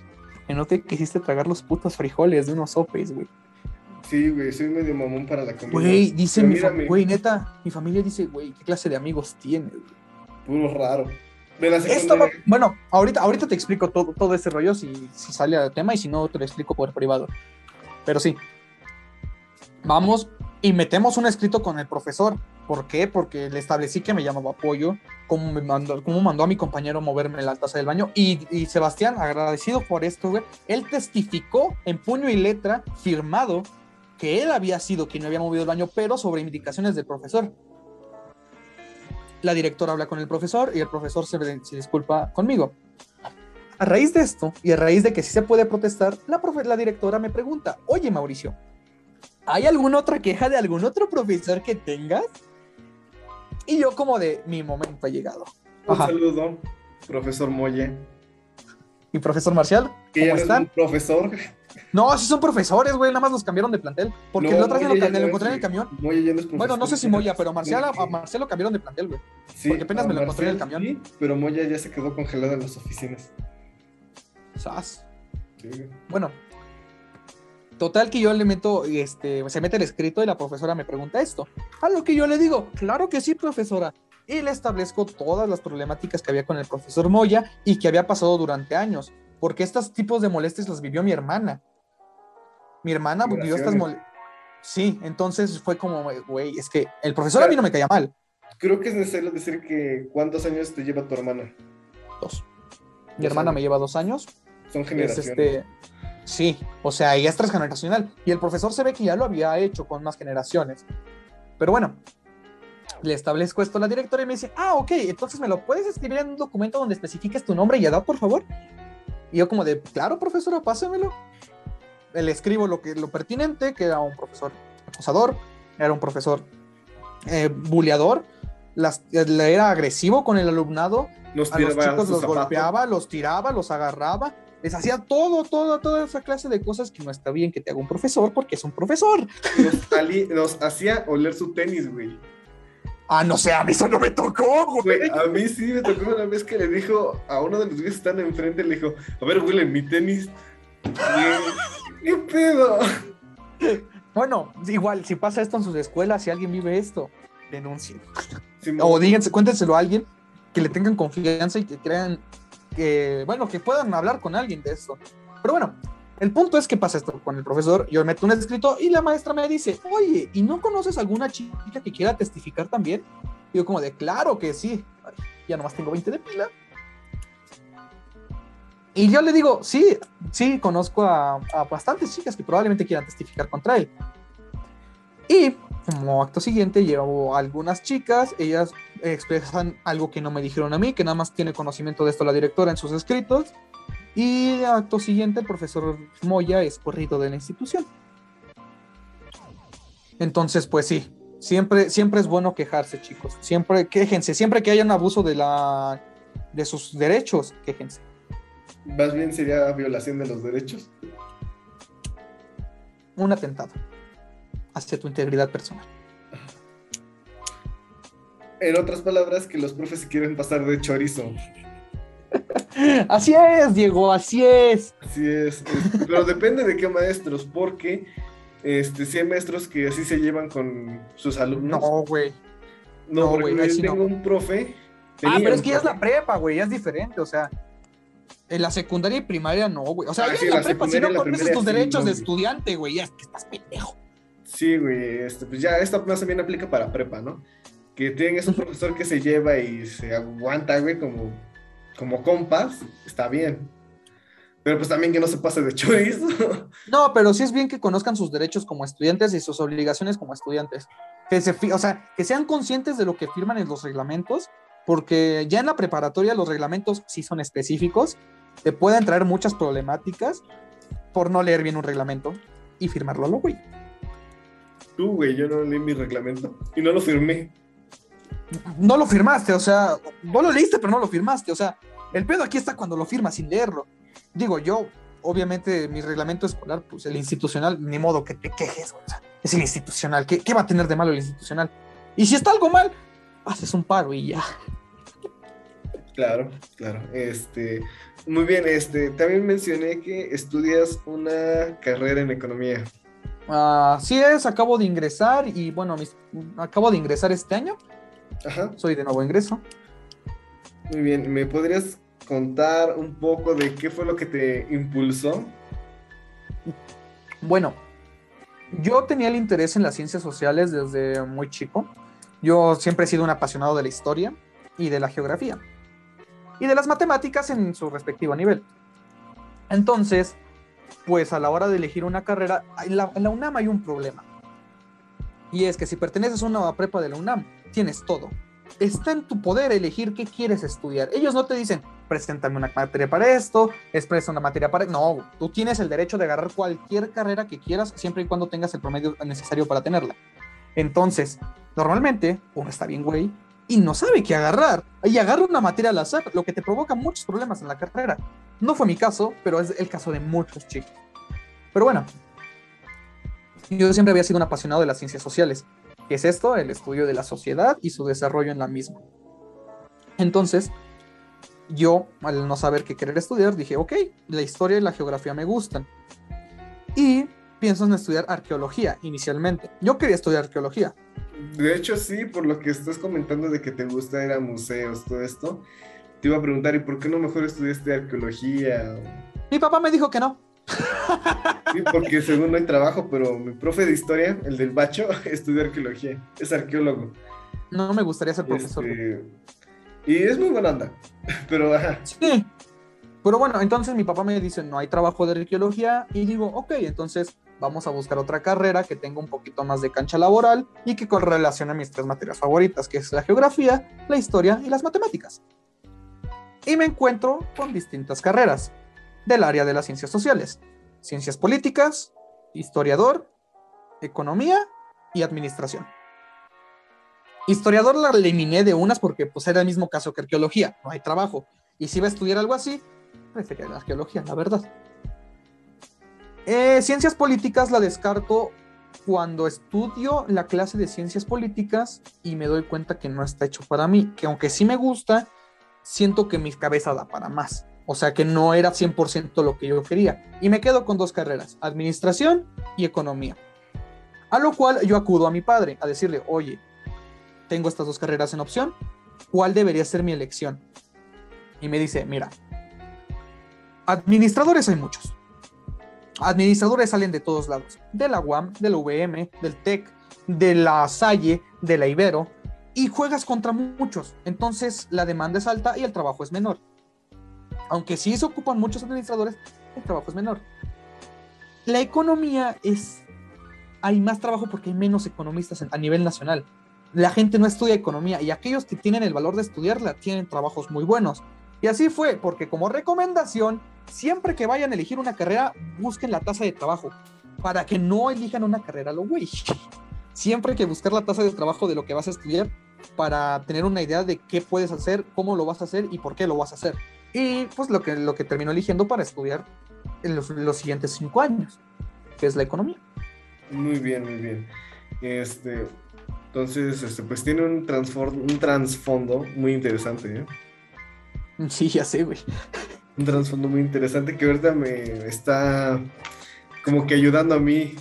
Que no te quisiste tragar los putos frijoles de unos sopes, güey. Sí, güey, soy medio mamón para la comida. Güey, dice Pero mi mírame, güey, neta, mi familia dice, güey, ¿qué clase de amigos tienes? Puro raro. De la Esto va- bueno, ahorita, ahorita te explico todo, todo ese rollo si, si sale al tema y si no te lo explico por privado. Pero sí. Vamos y metemos un escrito con el profesor. ¿Por qué? Porque le establecí que me llamaba apoyo, cómo, me mandó, cómo mandó a mi compañero moverme la taza del baño. Y, y Sebastián, agradecido por esto, güey, él testificó en puño y letra, firmado, que él había sido quien había movido el baño, pero sobre indicaciones del profesor. La directora habla con el profesor y el profesor se, se disculpa conmigo. A raíz de esto y a raíz de que sí se puede protestar, la, profe- la directora me pregunta, oye Mauricio, ¿hay alguna otra queja de algún otro profesor que tengas? Y yo como de, mi momento ha llegado. Un saludo, profesor Molle. ¿Y profesor Marcial? ¿Cómo están? un profesor. No, sí son profesores, güey, nada más los cambiaron de plantel. Porque No, la otra vez lo, encontré en el camión. Molle ya no es. Bueno, no sé si Moya, pero Marcial, a. Marcial lo cambiaron de plantel, güey. Sí, porque apenas me lo encontré en el camión. sí, pero Moya ya se quedó congelado en las oficinas. Sas. Sí. Bueno, total que yo le meto, este, se mete el escrito y la profesora me pregunta esto. A lo que yo le digo, claro que sí, profesora. Y le establezco todas las problemáticas que había con el profesor Moya y que había pasado durante años. Porque estos tipos de molestias las vivió mi hermana. Mi hermana estas Violaciones. molestias. Sí, entonces fue como, güey, es que el profesor a mí no me caía mal. Creo que es necesario decir que cuántos años te lleva tu hermana. Dos. Mi Dos hermana años. me lleva dos años. Son Es generaciones. este, sí, o sea, ella es transgeneracional. Y el profesor se ve que ya lo había hecho con más generaciones. Pero bueno, le establezco esto a la directora y me dice, ah, ok, entonces me lo puedes escribir en un documento donde especifiques tu nombre y edad, por favor. Y yo como de, claro, profesora, pásemelo. Le escribo lo, que, lo pertinente, que era un profesor acosador, era un profesor eh, buleador, las, era agresivo con el alumnado, Nos a los chicos los golpeaba, los tiraba, los agarraba, les hacía todo, todo, toda esa clase de cosas que no está bien que te haga un profesor porque es un profesor. Nos, ali- nos hacía oler su tenis, güey. Ah, no sé, a mí eso no me tocó, güey. Güey, a mí sí me tocó una vez que le dijo a uno de los güeyes que están enfrente, le dijo, a ver, huele mi tenis. Güey, ¿Qué pedo? Bueno, igual, si pasa esto en sus escuelas, si alguien vive esto, denuncien. O díganse, cuéntenselo a alguien que le tengan confianza y que crean que, bueno, que puedan hablar con alguien de esto. Pero bueno, el punto es que pasa esto con el profesor. Yo meto un escrito y la maestra me dice, oye, ¿y no conoces alguna chica que quiera testificar también? Y yo como de, claro que sí. Ay, ya nomás tengo 20 de pila. Y yo le digo, sí, sí, conozco a, a bastantes chicas que probablemente quieran testificar contra él. Y como acto siguiente llevo a algunas chicas, ellas expresan algo que no me dijeron a mí, que nada más tiene conocimiento de esto la directora en sus escritos. Y acto siguiente el profesor Moya es corrido de la institución. Entonces, pues sí, siempre, siempre es bueno quejarse, chicos. Siempre quéjense, siempre que haya un abuso de la de sus derechos, quéjense. Más bien sería violación de los derechos. Un atentado hacia tu integridad personal. En otras palabras, que los profes se quieren pasar de chorizo. *laughs* Así es, Diego, así es. Así es. pero depende de qué maestros, porque este, sí hay maestros que así se llevan con sus alumnos. No, güey. No, no, porque yo tengo no. un profe. Ah, pero es que ya es la prepa, güey, ya es diferente, o sea. En la secundaria y primaria no, güey. O sea, Ah, sí, en la, la prepa, si no conoces tus sí, derechos no, de estudiante, güey, ya es que estás pendejo. Sí, güey, este, pues ya esta más también aplica para prepa, ¿no? Que tienen ese profesor que se lleva y se aguanta, güey, como, como compas, está bien. Pero pues también que no se pase de chorizo. *laughs* No, pero sí es bien que conozcan sus derechos como estudiantes y sus obligaciones como estudiantes. Que se, o sea, que sean conscientes de lo que firman en los reglamentos, porque ya en la preparatoria los reglamentos sí son específicos, te pueden traer muchas problemáticas por no leer bien un reglamento y firmarlo a lo güey. Tú, güey, yo no leí mi reglamento y no lo firmé. no lo firmaste, o sea, vos lo leíste, pero no lo firmaste, o sea, el pedo aquí está cuando lo firmas sin leerlo. Digo, yo, obviamente, mi reglamento escolar, pues el institucional, ni modo que te quejes, o sea, es el institucional, ¿qué, qué va a tener de malo el institucional? Y si está algo mal, haces un paro y ya. Claro, claro. Este, muy bien, este, también mencioné que estudias una carrera en economía. Así es, acabo de ingresar y bueno, mis- acabo de ingresar este año. Ajá. Soy de nuevo ingreso. Muy bien. ¿Me podrías contar un poco de qué fue lo que te impulsó? Bueno, yo tenía el interés en las ciencias sociales desde muy chico. Yo siempre he sido un apasionado de la historia y de la geografía. Y de las matemáticas en su respectivo nivel. Entonces, pues a la hora de elegir una carrera, en la, UNAM hay un problema. Y es que si perteneces a una prepa de la UNAM, tienes todo. Está en tu poder elegir qué quieres estudiar. Ellos no te dicen, preséntame una materia para esto, expresa una materia para... No, tú tienes el derecho de agarrar cualquier carrera que quieras siempre y cuando tengas el promedio necesario para tenerla. Entonces, normalmente uno está bien, güey, y no sabe qué agarrar. Y agarra una materia al azar, lo que te provoca muchos problemas en la carrera. No fue mi caso, pero es el caso de muchos chicos. Pero bueno, yo siempre había sido un apasionado de las ciencias sociales. ¿Qué es esto? El estudio de la sociedad y su desarrollo en la misma. Entonces, yo, al no saber qué querer estudiar, dije, ok, la historia y la geografía me gustan. Y pienso en estudiar arqueología inicialmente. Yo quería estudiar arqueología. De hecho, sí, por lo que estás comentando de que te gusta ir a museos, todo esto, te iba a preguntar, ¿y por qué no mejor estudiaste arqueología? Mi papá me dijo que no. Sí, porque según no hay trabajo, pero mi profe de historia, el del bacho, *laughs* estudió arqueología, es arqueólogo. No me gustaría ser profesor. Este, y es muy buena onda, *laughs* pero ajá, Sí. Pero bueno, entonces mi papá me dice, no hay trabajo de arqueología. Y digo, ok, entonces vamos a buscar otra carrera que tenga un poquito más de cancha laboral y que correlacione mis tres materias favoritas, que es la geografía, la historia y las matemáticas. Y me encuentro con distintas carreras del área de las ciencias sociales, ciencias políticas, historiador, economía y administración. Historiador la eliminé de unas porque pues era el mismo caso que arqueología, no hay trabajo. Y si iba a estudiar algo así, prefería la arqueología, la verdad. Eh, ciencias políticas la descarto cuando estudio la clase de ciencias políticas y me doy cuenta que no está hecho para mí, que aunque sí me gusta, siento que mi cabeza da para más. O sea que no era 100% lo que yo quería. Y me quedo con dos carreras, administración y economía. A lo cual yo acudo a mi padre a decirle, oye, tengo estas dos carreras en opción, ¿cuál debería ser mi elección? Y me dice, mira, administradores hay muchos. Administradores salen de todos lados, de la UAM, de la UVM, del TEC, de la Salle, de la Ibero, y juegas contra muchos. Entonces la demanda es alta y el trabajo es menor. Aunque sí se ocupan muchos administradores, el trabajo es menor. La economía es... Hay más trabajo porque hay menos economistas a nivel nacional. La gente no estudia economía y aquellos que tienen el valor de estudiarla tienen trabajos muy buenos. Y así fue, porque como recomendación, siempre que vayan a elegir una carrera, busquen la tasa de trabajo, para que no elijan una carrera lo güey. *laughs* Siempre hay que buscar la tasa de trabajo de lo que vas a estudiar para tener una idea de qué puedes hacer, cómo lo vas a hacer y por qué lo vas a hacer. Y pues lo que, lo que termino eligiendo para estudiar en los, los siguientes cinco años, que es la economía. muy bien, muy bien. Este, entonces, este, pues tiene un, un trasfondo muy interesante, ¿eh? Sí, ya sé, güey. Un trasfondo muy interesante que ahorita me está como que ayudando a mí.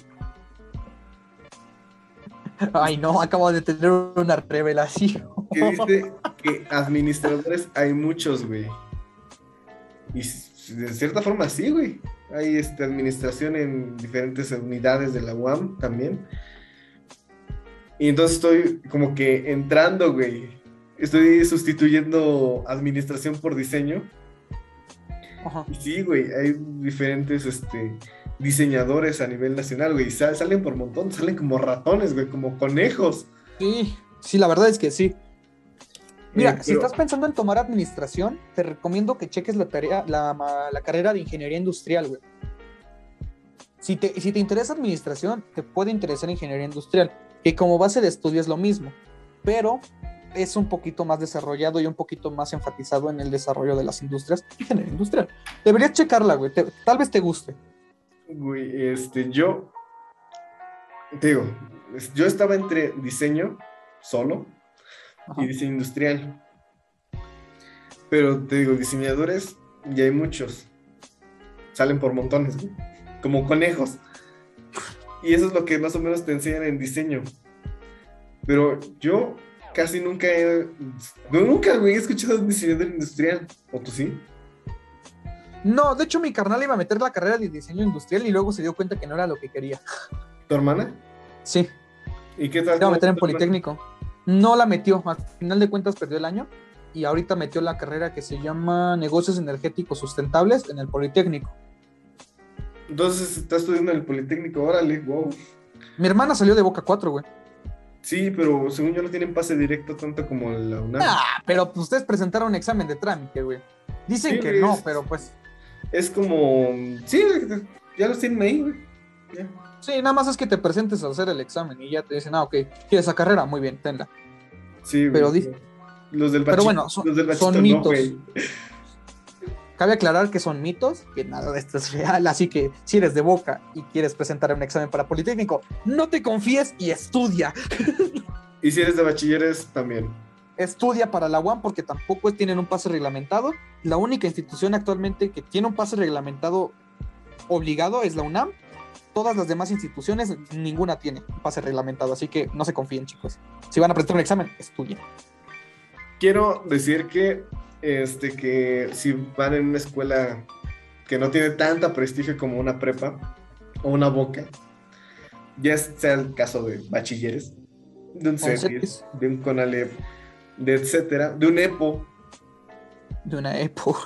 *laughs* Ay, no, acabo de tener una revelación. Que dice que administradores hay muchos, güey. Y de cierta forma sí, güey. Hay este, administración en diferentes unidades de la UAM también. Y entonces estoy como que entrando, güey. Estoy sustituyendo administración por diseño. Ajá. Sí, güey, hay diferentes este, diseñadores a nivel nacional, güey. y sal- salen por montón, salen como ratones, güey, como conejos. Sí, sí, la verdad es que sí. Mira, Eh, si estás pensando en tomar administración, te recomiendo que cheques la, tarea, la, la carrera de ingeniería industrial, güey. Si te, si te interesa administración, te puede interesar ingeniería industrial, que como base de estudio es lo mismo, pero es un poquito más desarrollado y un poquito más enfatizado en el desarrollo de las industrias, ingeniería industrial. Deberías checarla, güey, te- tal vez te guste. Güey, este, yo. Te digo, yo estaba entre diseño solo Ajá. y diseño industrial. Pero te digo, diseñadores, ya hay muchos. Salen por montones, güey. Como conejos. Y eso es lo que más o menos te enseñan en diseño. Pero yo casi nunca he. No, nunca, güey, he escuchado diseñador industrial. ¿O tú sí? No, de hecho mi carnal iba a meter la carrera de diseño industrial y luego se dio cuenta que no era lo que quería. ¿Tu hermana? Sí, ¿Y qué tal? iba a meter en. Politécnico. No la metió, al final de cuentas perdió el año y ahorita metió la carrera que se llama Negocios Energéticos Sustentables en el Politécnico. Entonces está estudiando en el Politécnico, órale, wow. Mi hermana salió de Boca 4, güey. Sí, pero según yo no tienen pase directo tanto como la UNAM. Ah, pero pues, ustedes presentaron un examen de trámite, güey. Dicen Sí, que güey, no, pero pues Es como. Sí, ya los tienen ahí, güey. Sí, nada más es que te presentes a hacer el examen y ya te dicen, ah, ok, ¿quieres esa carrera? Muy bien, tenla. Sí, güey. Pero di- Los del Pero bachi- bueno, son- los del son bachito no, mitos. güey. Cabe aclarar que son mitos, que nada de esto es real, así que si eres de Boca y quieres presentar un examen para Politécnico, no te confíes y estudia. Y si eres de bachilleres, también. Estudia para la UAM porque tampoco tienen un pase reglamentado. La única institución actualmente que tiene un pase reglamentado obligado es la UNAM. Todas las demás instituciones, ninguna tiene un pase reglamentado, así que no se confíen, chicos. Si van a presentar un examen, estudien. Quiero decir que, este, que si van en una escuela que no tiene tanta prestigio como una prepa o una boca, ya sea el caso de bachilleres, de un CETIS, de un CONALEP, de etcétera, de un EPO, De una EPO.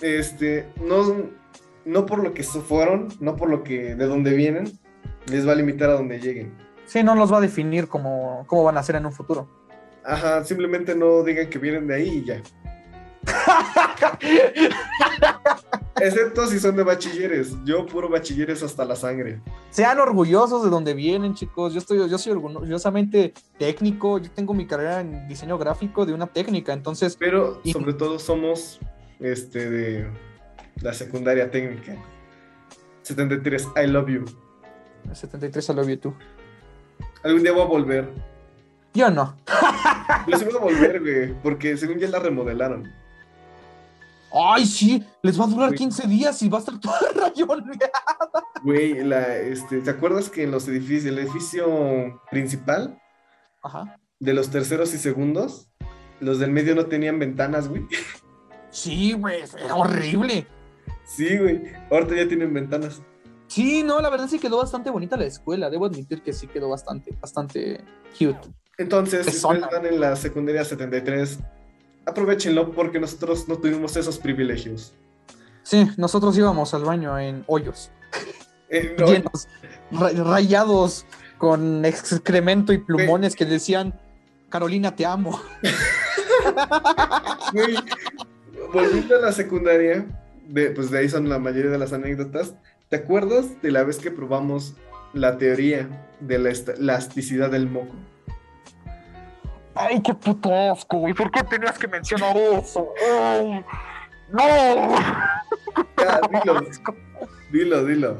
este, no, no por lo que fueron, no por lo que de dónde vienen, les va a limitar a donde lleguen. Sí, no los va a definir como cómo van a ser en un futuro. Ajá, simplemente no digan que vienen de ahí y ya. *laughs* Excepto si son de bachilleres. Yo puro bachilleres hasta la sangre. Sean orgullosos de donde vienen, chicos. Yo estoy, yo soy orgullosamente técnico. Yo tengo mi carrera en diseño gráfico de una técnica, entonces Pero Y- sobre todo somos este de la secundaria técnica. 73, I love you. 73 I love you too. Algún día voy a volver. Yo no. *laughs* Sí voy a volver, güey. Porque según ya la remodelaron. Ay, sí, les va a durar Güey. 15 días y va a estar toda *laughs* rayoneada. Güey, la, este, ¿te acuerdas que en los edificios, el edificio principal, Ajá. de los terceros y segundos, los del medio no tenían ventanas, güey? *laughs* Sí, güey, era horrible. Sí, güey. Ahorita ya tienen ventanas. Sí, no, la verdad sí quedó bastante bonita la escuela. Debo admitir que sí quedó bastante, bastante cute. Entonces, si ustedes están en la secundaria 73, aprovechenlo porque nosotros no tuvimos esos privilegios. Sí, nosotros íbamos al baño en hoyos, *laughs* Eh, no, llenos, ra- rayados con excremento y plumones que decían, Carolina, te amo. *laughs* volviendo a la secundaria, de, pues de ahí son la mayoría de las anécdotas. ¿Te acuerdas de la vez que probamos la teoría de la elasticidad del moco? Ay, qué puto asco, güey. ¿Por qué tenías que mencionar eso? Ay, no. Ya, dilo, *laughs* dilo, dilo.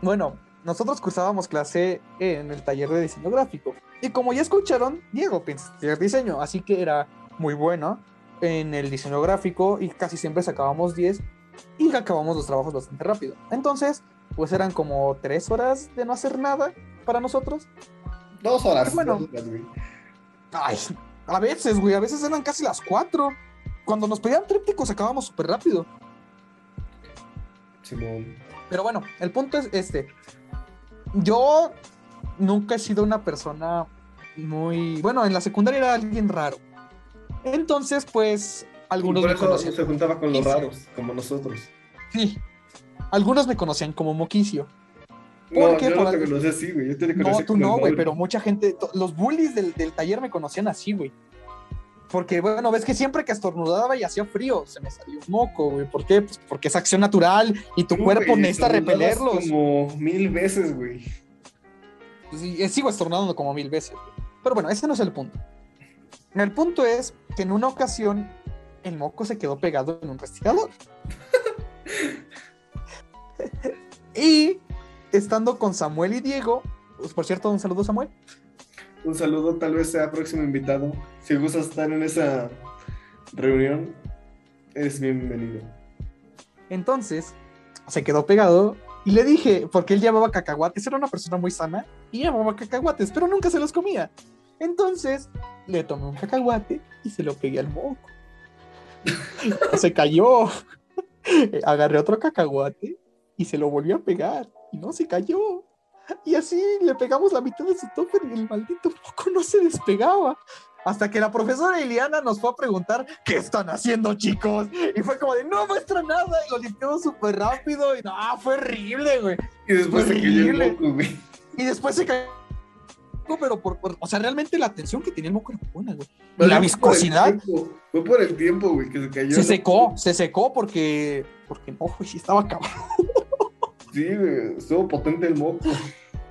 Bueno, nosotros cursábamos clase en el taller de diseño gráfico. Y como ya escucharon, Diego piensa estudiar diseño, así que era muy bueno en el diseño gráfico y casi siempre sacábamos 10 y acabamos los trabajos bastante rápido. Entonces, pues eran como tres horas de no hacer nada para nosotros. Dos horas. Bueno. dos horas, güey. Ay, a veces, güey, a veces eran casi las cuatro. Cuando nos pedían trípticos acabamos súper rápido. Simón. Pero bueno, el punto es este. Yo nunca he sido una persona muy... Bueno, en la secundaria era alguien raro. Entonces, pues, algunos Por me eso conocían. se juntaba con los raros, como nosotros. Sí. Algunos me conocían como Moquicio. No, ¿Por qué? yo no te conocí así, güey. Yo te No, tú no, güey, pero mucha gente, los bullies del, del taller me conocían así, güey. Porque, bueno, ves que siempre que estornudaba y hacía frío, se me salía un moco, güey. ¿Por qué? Pues porque es acción natural y tu cuerpo güey, necesita repelerlos. Como mil veces, güey. Sí, eh, sigo estornudando como mil veces. güey. Pero bueno, ese no es el punto. El punto es que en una ocasión el moco se quedó pegado en un respirador. *laughs* *laughs* y estando con Samuel y Diego, pues por cierto, un saludo Samuel. Un saludo, tal vez sea próximo invitado. Si gustas estar en esa reunión, es bienvenido. Entonces, se quedó pegado Y le dije, porque él llevaba cacahuates, era una persona muy sana y llevaba cacahuates, pero nunca se los comía. Entonces le tomé un cacahuate y se lo pegué al moco. *laughs* se cayó. *laughs* Agarré otro cacahuate y se lo volvió a pegar y no se cayó. Y así le pegamos la mitad de su topper y el maldito moco no se despegaba. Hasta que la profesora Iliana nos fue a preguntar, ¿qué están haciendo, chicos? Y fue como de, no muestra nada. Y lo limpiamos súper rápido. Y no, fue horrible, güey. Y después se cayó el moco, güey. Y después se cayó. Pero por, por- o sea, realmente la tensión que tenía el moco era buena, güey. Pero la por viscosidad Fue por el tiempo, güey, que se cayó. se secó, se secó porque, porque no, güey, estaba cabrón. Sí, estuvo potente el moco.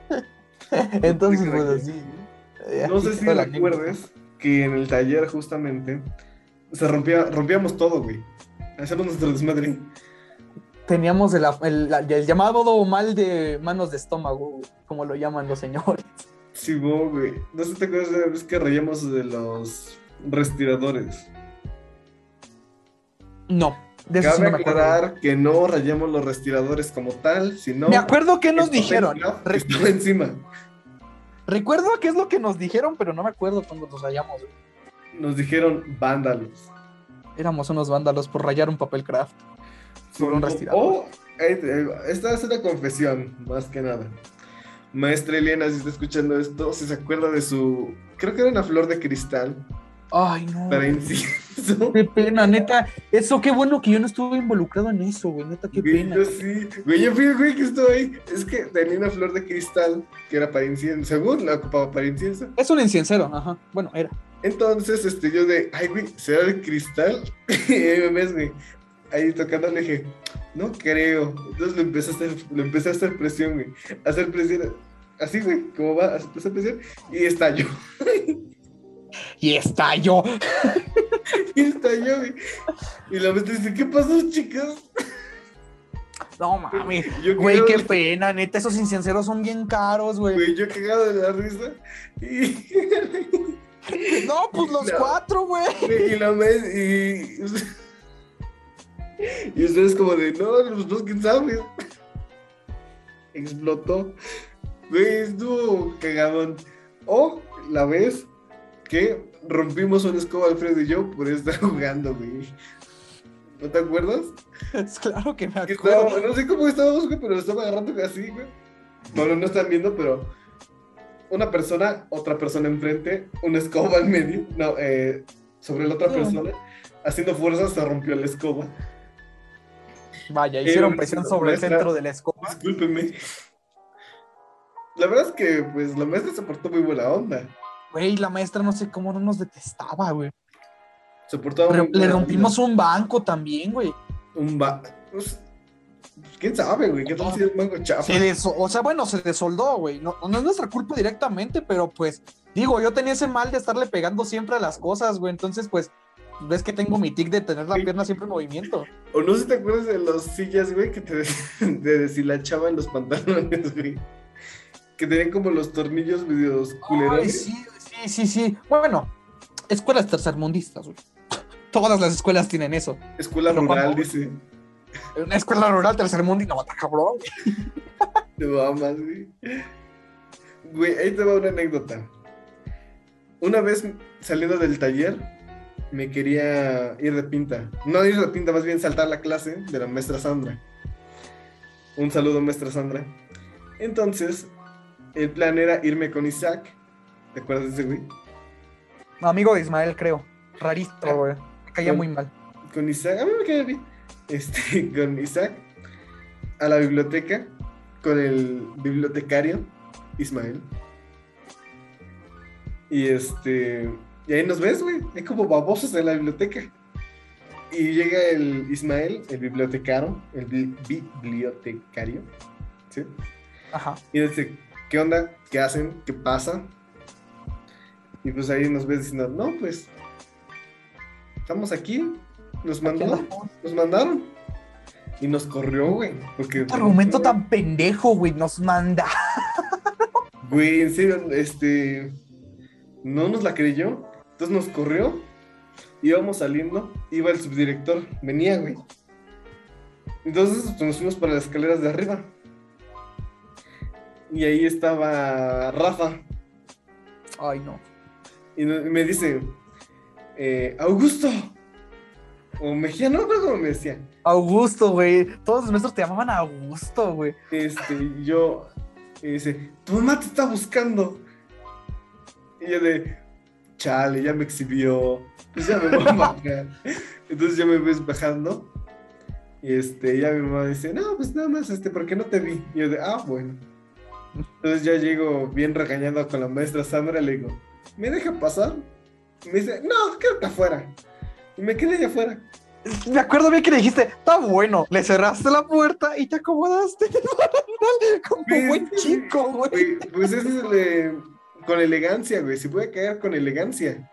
*laughs* Entonces, pues así. No sé si recuerdes que en el taller justamente se rompía, rompíamos todo, güey. Hacemos nuestro desmadre. Teníamos el, el- la- el llamado mal de manos de estómago, como lo llaman los señores. Sí, güey. No sé si te acuerdas de la vez que rayamos de los respiradores. No, de eso sí Cabe no me acuerdo. aclarar que no rayamos los respiradores como tal, sino. Me acuerdo que nos dijeron. Re- estaba encima. recuerdo qué es lo que nos dijeron, pero no me acuerdo cuando nos rayamos. Nos dijeron vándalos. Éramos unos vándalos por rayar un papel craft. Sobre un respirador. o, eh, esta es una confesión, más que nada. Maestra Elena, si está escuchando esto, si se acuerda de su. Creo que era una flor de cristal Ay, no. para incienso. Qué pena, neta. Eso, qué bueno que yo no estuve involucrado en eso, güey. Neta, qué Güey, pena. yo sí. Güey, yo fui el güey que estuvo ahí. Es que tenía una flor de cristal que era para incienso. Según la ocupaba para incienso. Es un inciencero, ajá. Bueno, era. Entonces, este, yo de, ay, güey, ¿será de cristal? *laughs* y ahí me ves, güey, ahí tocando, le dije, no creo. Entonces le empecé a hacer, le empecé a hacer presión, güey. A hacer presión, así, güey, como va, a hacer presión. Y estalló. *laughs* Y estalló. *laughs* y estalló, güey. Y la maestra dice, ¿qué pasó, chicas? No mames. *laughs* Güey, qué pena, neta. Esos incenseros son bien caros, güey. Güey, yo cagado de la risa. Y, No, pues los *laughs* No. cuatro, güey. y la maestra, y... Y ustedes como de, no, los dos, quién sabe. Explotó. Güey, estuvo cagadón. O la vez que rompimos una escoba Alfredo y yo por estar *laughs* jugando, güey. ¿No te acuerdas? Es claro que me acuerdo. no sé cómo estábamos, güey, pero estaba agarrando así, güey. Bueno, no están viendo, pero una persona, otra persona enfrente, una escoba en medio, no, eh, sobre la otra persona, haciendo fuerza se rompió la escoba. Vaya, hicieron Eh, presión sobre el centro de la escoba. Discúlpeme. La verdad es que, pues, la maestra se portó muy buena onda. Güey, la maestra no sé cómo no nos detestaba, güey. Muy Le rompimos un banco también, güey. un ba... pues, ¿Quién sabe, güey? ¿Qué tal si es mango chafa? Se o sea, bueno, se desoldó, güey. No, no es nuestra culpa directamente, pero pues, digo, yo tenía ese mal de estarle pegando siempre a las cosas, güey. Entonces, pues, ves que tengo mi tic de tener la pierna siempre en movimiento. O no sé si te acuerdas de las sillas, güey, que te, te *laughs* deshilachaban los pantalones, güey. Que tenían como los tornillos medio Ay, culerones. sí, sí, sí, sí. Bueno, escuelas tercermundistas, güey. *laughs* Todas las escuelas tienen eso. Escuela Pero rural, cuando- dice. Una escuela rural tercermundista, no, cabrón. *laughs* Te mamas, güey. Güey, ahí te va una anécdota. Una vez saliendo del taller, me quería ir de pinta. No ir de pinta, más bien saltar la clase de la maestra Sandra. Un saludo, maestra Sandra. Entonces, el plan era irme con Isaac. ¿Te acuerdas de ese güey? Amigo de Ismael, creo. Rarito, güey. Me caía Con- muy mal. Con Isaac, a mí me cae bien. Este, *laughs* con Isaac a la biblioteca con el bibliotecario Ismael. Y este, y ahí nos ves, güey. Hay como babosos en la biblioteca. Y llega el Ismael, el bibliotecario, el bi- bibliotecario, ¿sí? Ajá. Y dice, ¿qué onda? ¿Qué hacen? ¿Qué pasa? Y pues ahí nos ves diciendo, no, pues, estamos aquí, nos mandó, nos mandaron. Y nos corrió, güey. Porque, Qué argumento tan pendejo, güey. Nos manda. *laughs* Güey, en serio, este, no nos la creyó. Entonces nos corrió, íbamos saliendo, iba el subdirector, venía, güey. Entonces pues, nos fuimos para las escaleras de arriba. y ahí estaba Rafa. Ay, no. Y no- me dice, eh, Augusto. O Mejía, no recuerdo cómo me decía. Augusto, güey. Todos los maestros te llamaban Augusto, güey. Este, yo, y dice, tu mamá te está buscando. Y yo de, chale, ya me exhibió. Pues ya me voy a bajar. *laughs* Entonces ya me ves bajando. Y este, ya mi mamá dice, no, pues nada más, este, porque no te vi. Y yo de, ah, bueno. Entonces ya llego bien regañado con la maestra Sandra, le digo, ¿me deja pasar? Y me dice, no, quédate afuera. Y me quedé allá afuera. Me acuerdo bien que le dijiste, está bueno. Le cerraste la puerta y te acomodaste en el barandal como Pues, buen chico, güey. Pues ese es el, con elegancia, güey. Se puede caer con elegancia.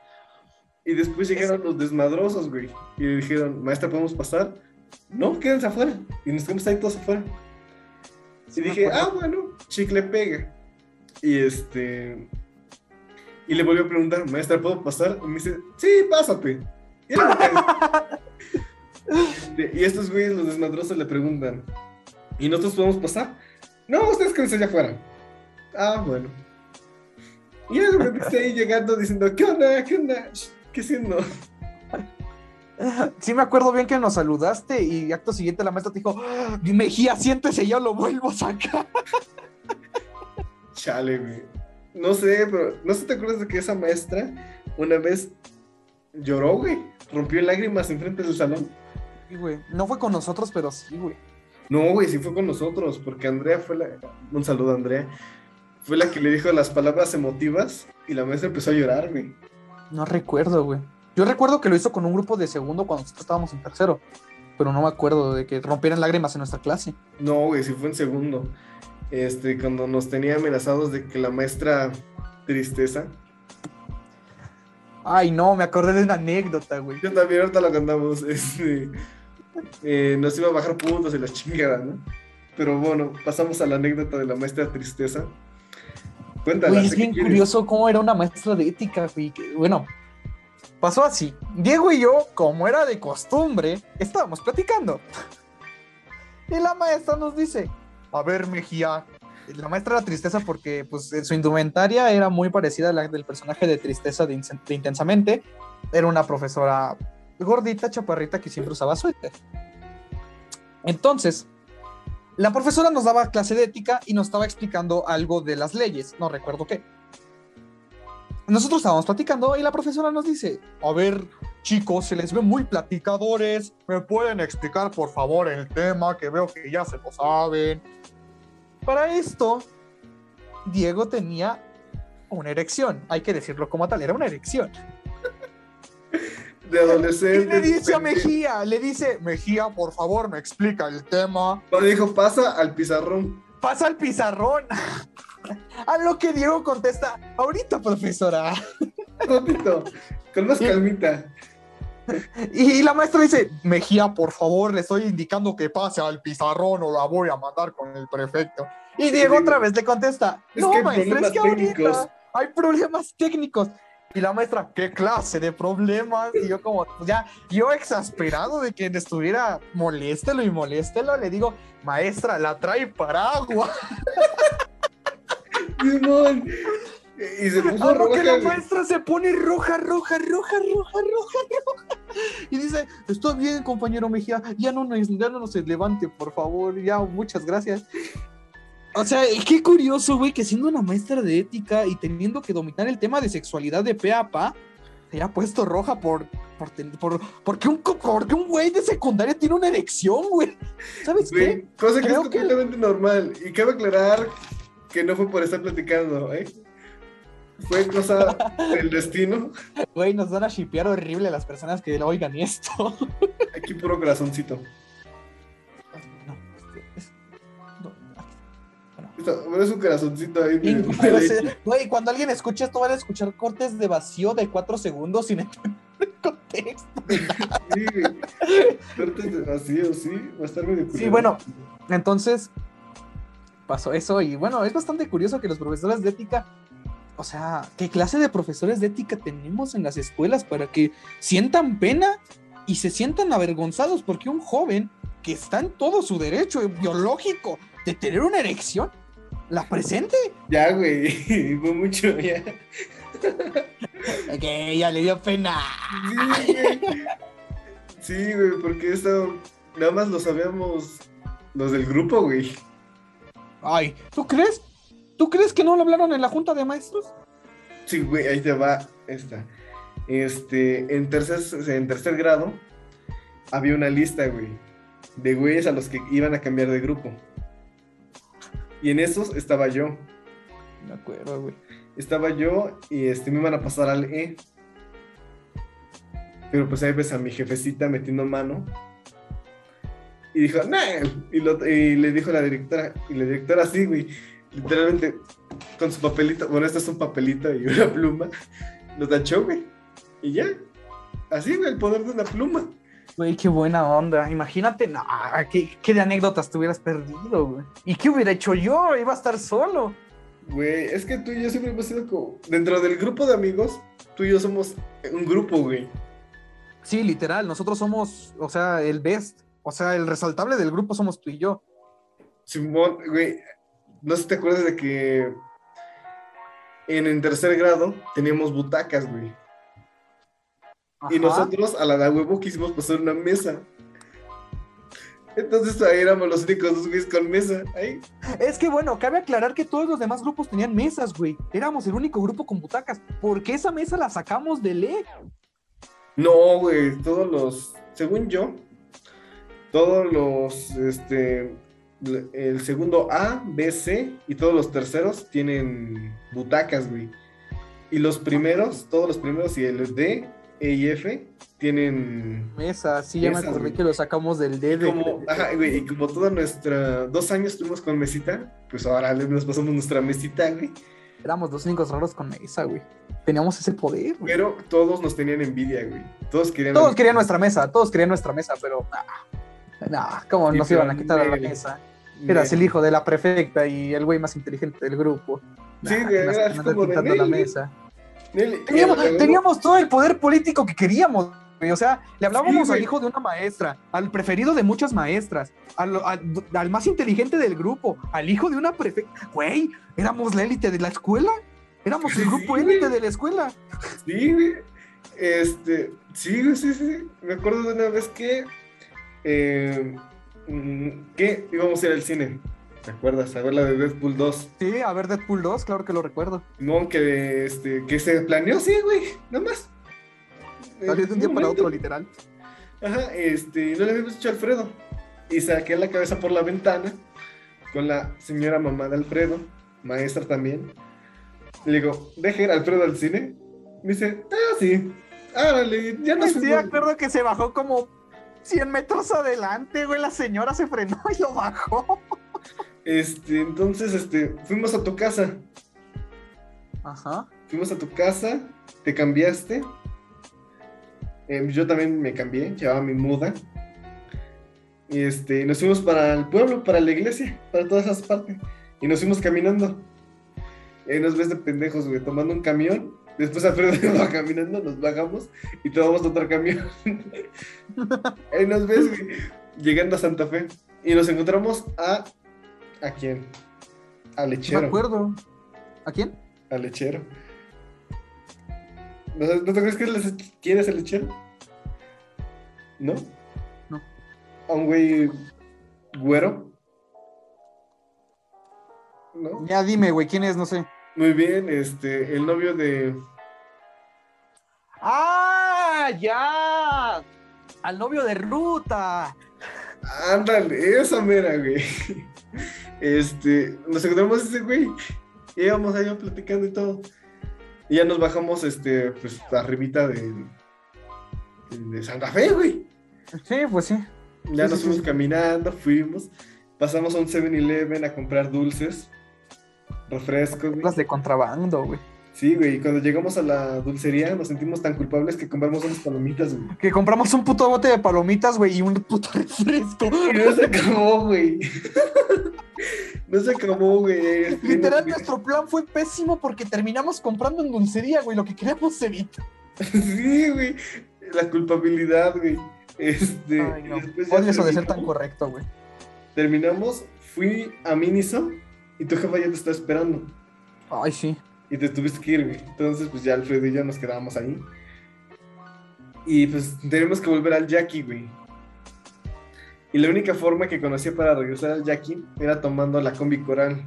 Y después llegaron los desmadrosos, güey. Y le dijeron, maestra, ¿podemos pasar? No, quédense afuera. Y nos quedamos ahí todos afuera. Sí y dije, acuerdo. ah, bueno, chicle pega. Y este. Y le volvió a preguntar, maestra, ¿puedo pasar? Y me dice, sí, pásate. Y. Este, y estos güeyes, los desmadrosos, le preguntan, ¿y nosotros podemos pasar? No, ustedes quédense allá afuera. Ah, bueno. Y me viste ahí llegando diciendo, ¿qué onda? ¿Qué onda? ¿Qué haciendo? Sí me acuerdo bien que nos saludaste y acto siguiente la maestra te dijo, "Ah, Mejía, siéntese, yo lo vuelvo a sacar. Chale, güey. No sé, pero no sé te acuerdas de que esa maestra una vez lloró, güey. Rompió en lágrimas enfrente del salón. Sí, güey. No fue con nosotros, pero sí, güey. No, güey, sí fue con nosotros, porque Andrea fue la. Un saludo, Andrea. Fue la que le dijo las palabras emotivas y la maestra empezó a llorar, güey. No recuerdo, güey. Yo recuerdo que lo hizo con un grupo de segundo cuando nosotros estábamos en tercero. Pero no me acuerdo de que rompieran lágrimas en nuestra clase. No, güey, sí fue en segundo. Este, cuando nos tenía amenazados de que la maestra tristeza. Ay, no, me acordé de una anécdota, güey. Yo también ahorita la contamos. *laughs* Este, eh, nos iba a bajar puntos y las chingadas, ¿no? Pero bueno, pasamos a la anécdota de la maestra tristeza. Cuéntala. Güey, es ¿de qué bien quieres? curioso cómo era una maestra de ética, güey. Bueno, pasó así. Diego y yo, como era de costumbre, estábamos platicando. *laughs* Y la maestra nos dice, a ver, Mejía. La maestra era tristeza porque pues, su indumentaria era muy parecida a la del personaje de tristeza de, de Intensamente. Era una profesora gordita, chaparrita, que siempre usaba suéter. Entonces, la profesora nos daba clase de ética y nos estaba explicando algo de las leyes, no recuerdo qué. Nosotros estábamos platicando y la profesora nos dice, a ver, chicos, se les ve muy platicadores, ¿me pueden explicar por favor el tema que veo que ya se lo saben? Para esto, Diego tenía una erección, hay que decirlo como tal, era una erección. De Y adolescente. le dice a. Mejía, le dice, Mejía, por favor, me explica el tema. Dijo, pasa al pizarrón. pasa al pizarrón. *laughs* A lo que Diego contesta, ahorita, profesora. Ratito, con más calmita. *laughs* Y la maestra dice, Mejía, por favor, le estoy indicando que pase al pizarrón o la voy a mandar con el prefecto. Y Diego otra vez le contesta, Es no, que hay maestra, es problemas que ahorita técnicos". hay problemas técnicos. Y la maestra, ¿qué clase de problemas? Y yo como, pues ya, yo exasperado de que estuviera moléstelo y moléstelo, le digo, maestra, la trae paraguas. *laughs* Simón. Y se puso que la maestra se pone roja, roja, roja, roja, roja, roja. Y dice, estoy bien, compañero Mejía, ya no nos, ya no nos levante, por favor, ya, muchas gracias. O sea, y qué curioso, güey, que siendo una maestra de ética y teniendo que dominar el tema de sexualidad de pe a pa, se haya puesto roja por, por, por, porque un, porque un güey de secundaria tiene una erección, güey. ¿Sabes qué? Cosa que es que- completamente normal. Y cabe aclarar que no fue por estar platicando, ¿eh? Fue cosa del destino. Güey, nos van a shipear horrible las personas que oigan esto. Aquí puro corazoncito. No, este, es- no, es un corazoncito ahí. Y, pero se- Güey, cuando alguien escuche esto, van a escuchar cortes de vacío de cuatro segundos sin entender el contexto. Sí. Cortes de vacío, sí. Va a estar medio Sí, culero. bueno, entonces pasó eso y bueno, es bastante curioso que los profesores de ética, o sea, ¿qué clase de profesores de ética tenemos en las escuelas para que sientan pena y se sientan avergonzados porque un joven que está en todo su derecho biológico de tener una erección, ¿La presente? Ya, güey. *laughs* Fue mucho, ya. Que ya le dio pena. Sí, güey. Sí, güey, porque esto nada más lo sabíamos los del grupo, güey. Ay, ¿tú crees? ¿Tú crees que no lo hablaron en la junta de maestros? Sí, güey, ahí te va esta. Este, en tercer, en tercer grado había una lista, güey, de güeyes a los que iban a cambiar de grupo. Y en esos estaba yo. Me acuerdo, güey. Estaba yo y este, me iban a pasar al E. Pero pues ahí ves a mi jefecita metiendo mano. Y dijo, no. Y, y le dijo a la directora. Y la directora así, güey. Literalmente, con su papelito. Bueno, este es un papelito y una pluma. Lo tachó, güey. Y ya. Así, güey, el poder de una pluma. Güey, qué buena onda. Imagínate, no, ¿qué, qué de anécdotas te hubieras perdido, güey. ¿Y qué hubiera hecho yo? Iba a estar solo. Güey, es que tú y yo siempre hemos sido como. Dentro del grupo de amigos, tú y yo somos un grupo, güey. Sí, literal, nosotros somos, o sea, el best. O sea, el resaltable del grupo somos tú y yo. Simón, güey, no sé si te acuerdas de que en el tercer grado teníamos butacas, güey. Y nosotros a la de huevo quisimos pasar una mesa. Entonces ahí éramos los únicos dos güeyes con mesa. Ahí. Es que bueno, cabe aclarar que todos los demás grupos tenían mesas, güey. Éramos el único grupo con butacas. porque esa mesa la sacamos de ley? No, güey, todos los, según yo, todos los, este, el segundo A, B, C y todos los terceros tienen butacas, güey. Y los primeros, todos los primeros y el D, E y F tienen Mesa, sí, ya me acordé güey. que lo sacamos del dedo. como, *laughs* ajá, güey, y como toda nuestra, dos años estuvimos con mesita, pues ahora nos pasamos nuestra mesita, güey. Éramos los únicos raros con mesa, güey. Teníamos ese poder, güey. Pero todos nos tenían envidia, güey. Todos querían. Todos querían nuestra mesa, todos querían nuestra mesa, pero. Nah, nah, ¿cómo nos iban a quitar a la mesa? Eras el hijo de la prefecta y el güey más inteligente del grupo. Sí, Nah, como de la mesa. Teníamos, todo el poder político que queríamos. güey. O sea, le hablábamos Sí, al hijo de una maestra, al preferido de muchas maestras, al, al- al más inteligente del grupo, al hijo de una prefecta. Güey, éramos la élite de la escuela. Éramos el grupo élite de la escuela. Sí, güey. Este, sí, sí, sí. Me acuerdo de una vez que, eh, mm, que íbamos a ir al cine. ¿Te acuerdas? A ver la de Deadpool 2. Sí, a ver Deadpool 2, claro que lo recuerdo. No, que, este, que se planeó, sí, güey, nada más. Salió de un día para otro, literal. Ajá, este, no le habíamos dicho a Alfredo. Y saqué la cabeza por la ventana con la señora mamá de Alfredo, maestra también. Le digo, deje ir a Alfredo al cine. Me dice, ah, sí. Árale, ya nos Sí, fuimos. acuerdo que se bajó como 100 metros adelante, güey. La señora se frenó y lo bajó. Este, entonces, este, fuimos a tu casa. Ajá. Fuimos a tu casa, te cambiaste. Eh, yo también me cambié, llevaba mi muda. Y este, nos fuimos para el pueblo, para la iglesia, para todas esas partes. Y nos fuimos caminando. Y ahí nos ves de pendejos, güey, tomando un camión. Después Alfredo *laughs* va caminando, nos bajamos y tomamos otro camión. *laughs* ahí nos ves, güey, llegando a Santa Fe. Y nos encontramos a. ¿A quién? A Me Lechero. acuerdo. ¿A quién? Al lechero. ¿No, sabes- ¿no te acuerdas que les- quién es el lechero? ¿No? No. A un güey güero. ¿No? Ya dime, güey, ¿quién es? No sé. Muy bien, este, el novio de. ¡Ah! ¡Ya! Al novio de Ruta. Ándale, esa mera, güey. Este, nos encontramos ese güey. Y íbamos allá platicando y todo. Y ya nos bajamos, este, pues, arribita de, de Santa Fe, güey. Sí, pues sí. Ya Sí, nos sí, fuimos sí. caminando, fuimos, pasamos a un 7-Eleven a comprar dulces, refrescos, güey. Las de contrabando, güey. Sí, güey, y cuando llegamos a la dulcería nos sentimos tan culpables que compramos unas palomitas, güey. Que compramos un puto bote de palomitas, güey, y un puto *laughs* refresco. Y no se acabó, güey. *laughs* No se acabó, güey. Literal, nuestro plan fue pésimo porque terminamos comprando en dulcería, güey, lo que queríamos evitar. *laughs* Sí, güey. La culpabilidad, güey. Este. Ay, no. Odio eso de ser tan correcto, güey. Terminamos, fui a Miniso y tu jefa ya te está esperando. Ay, sí. Y te tuviste que ir, güey. Entonces, pues ya Alfredo y yo nos quedábamos ahí. Y pues tenemos que volver al Jackie, güey. Y la única forma que conocía para regresar al Jackie era tomando la combi coral.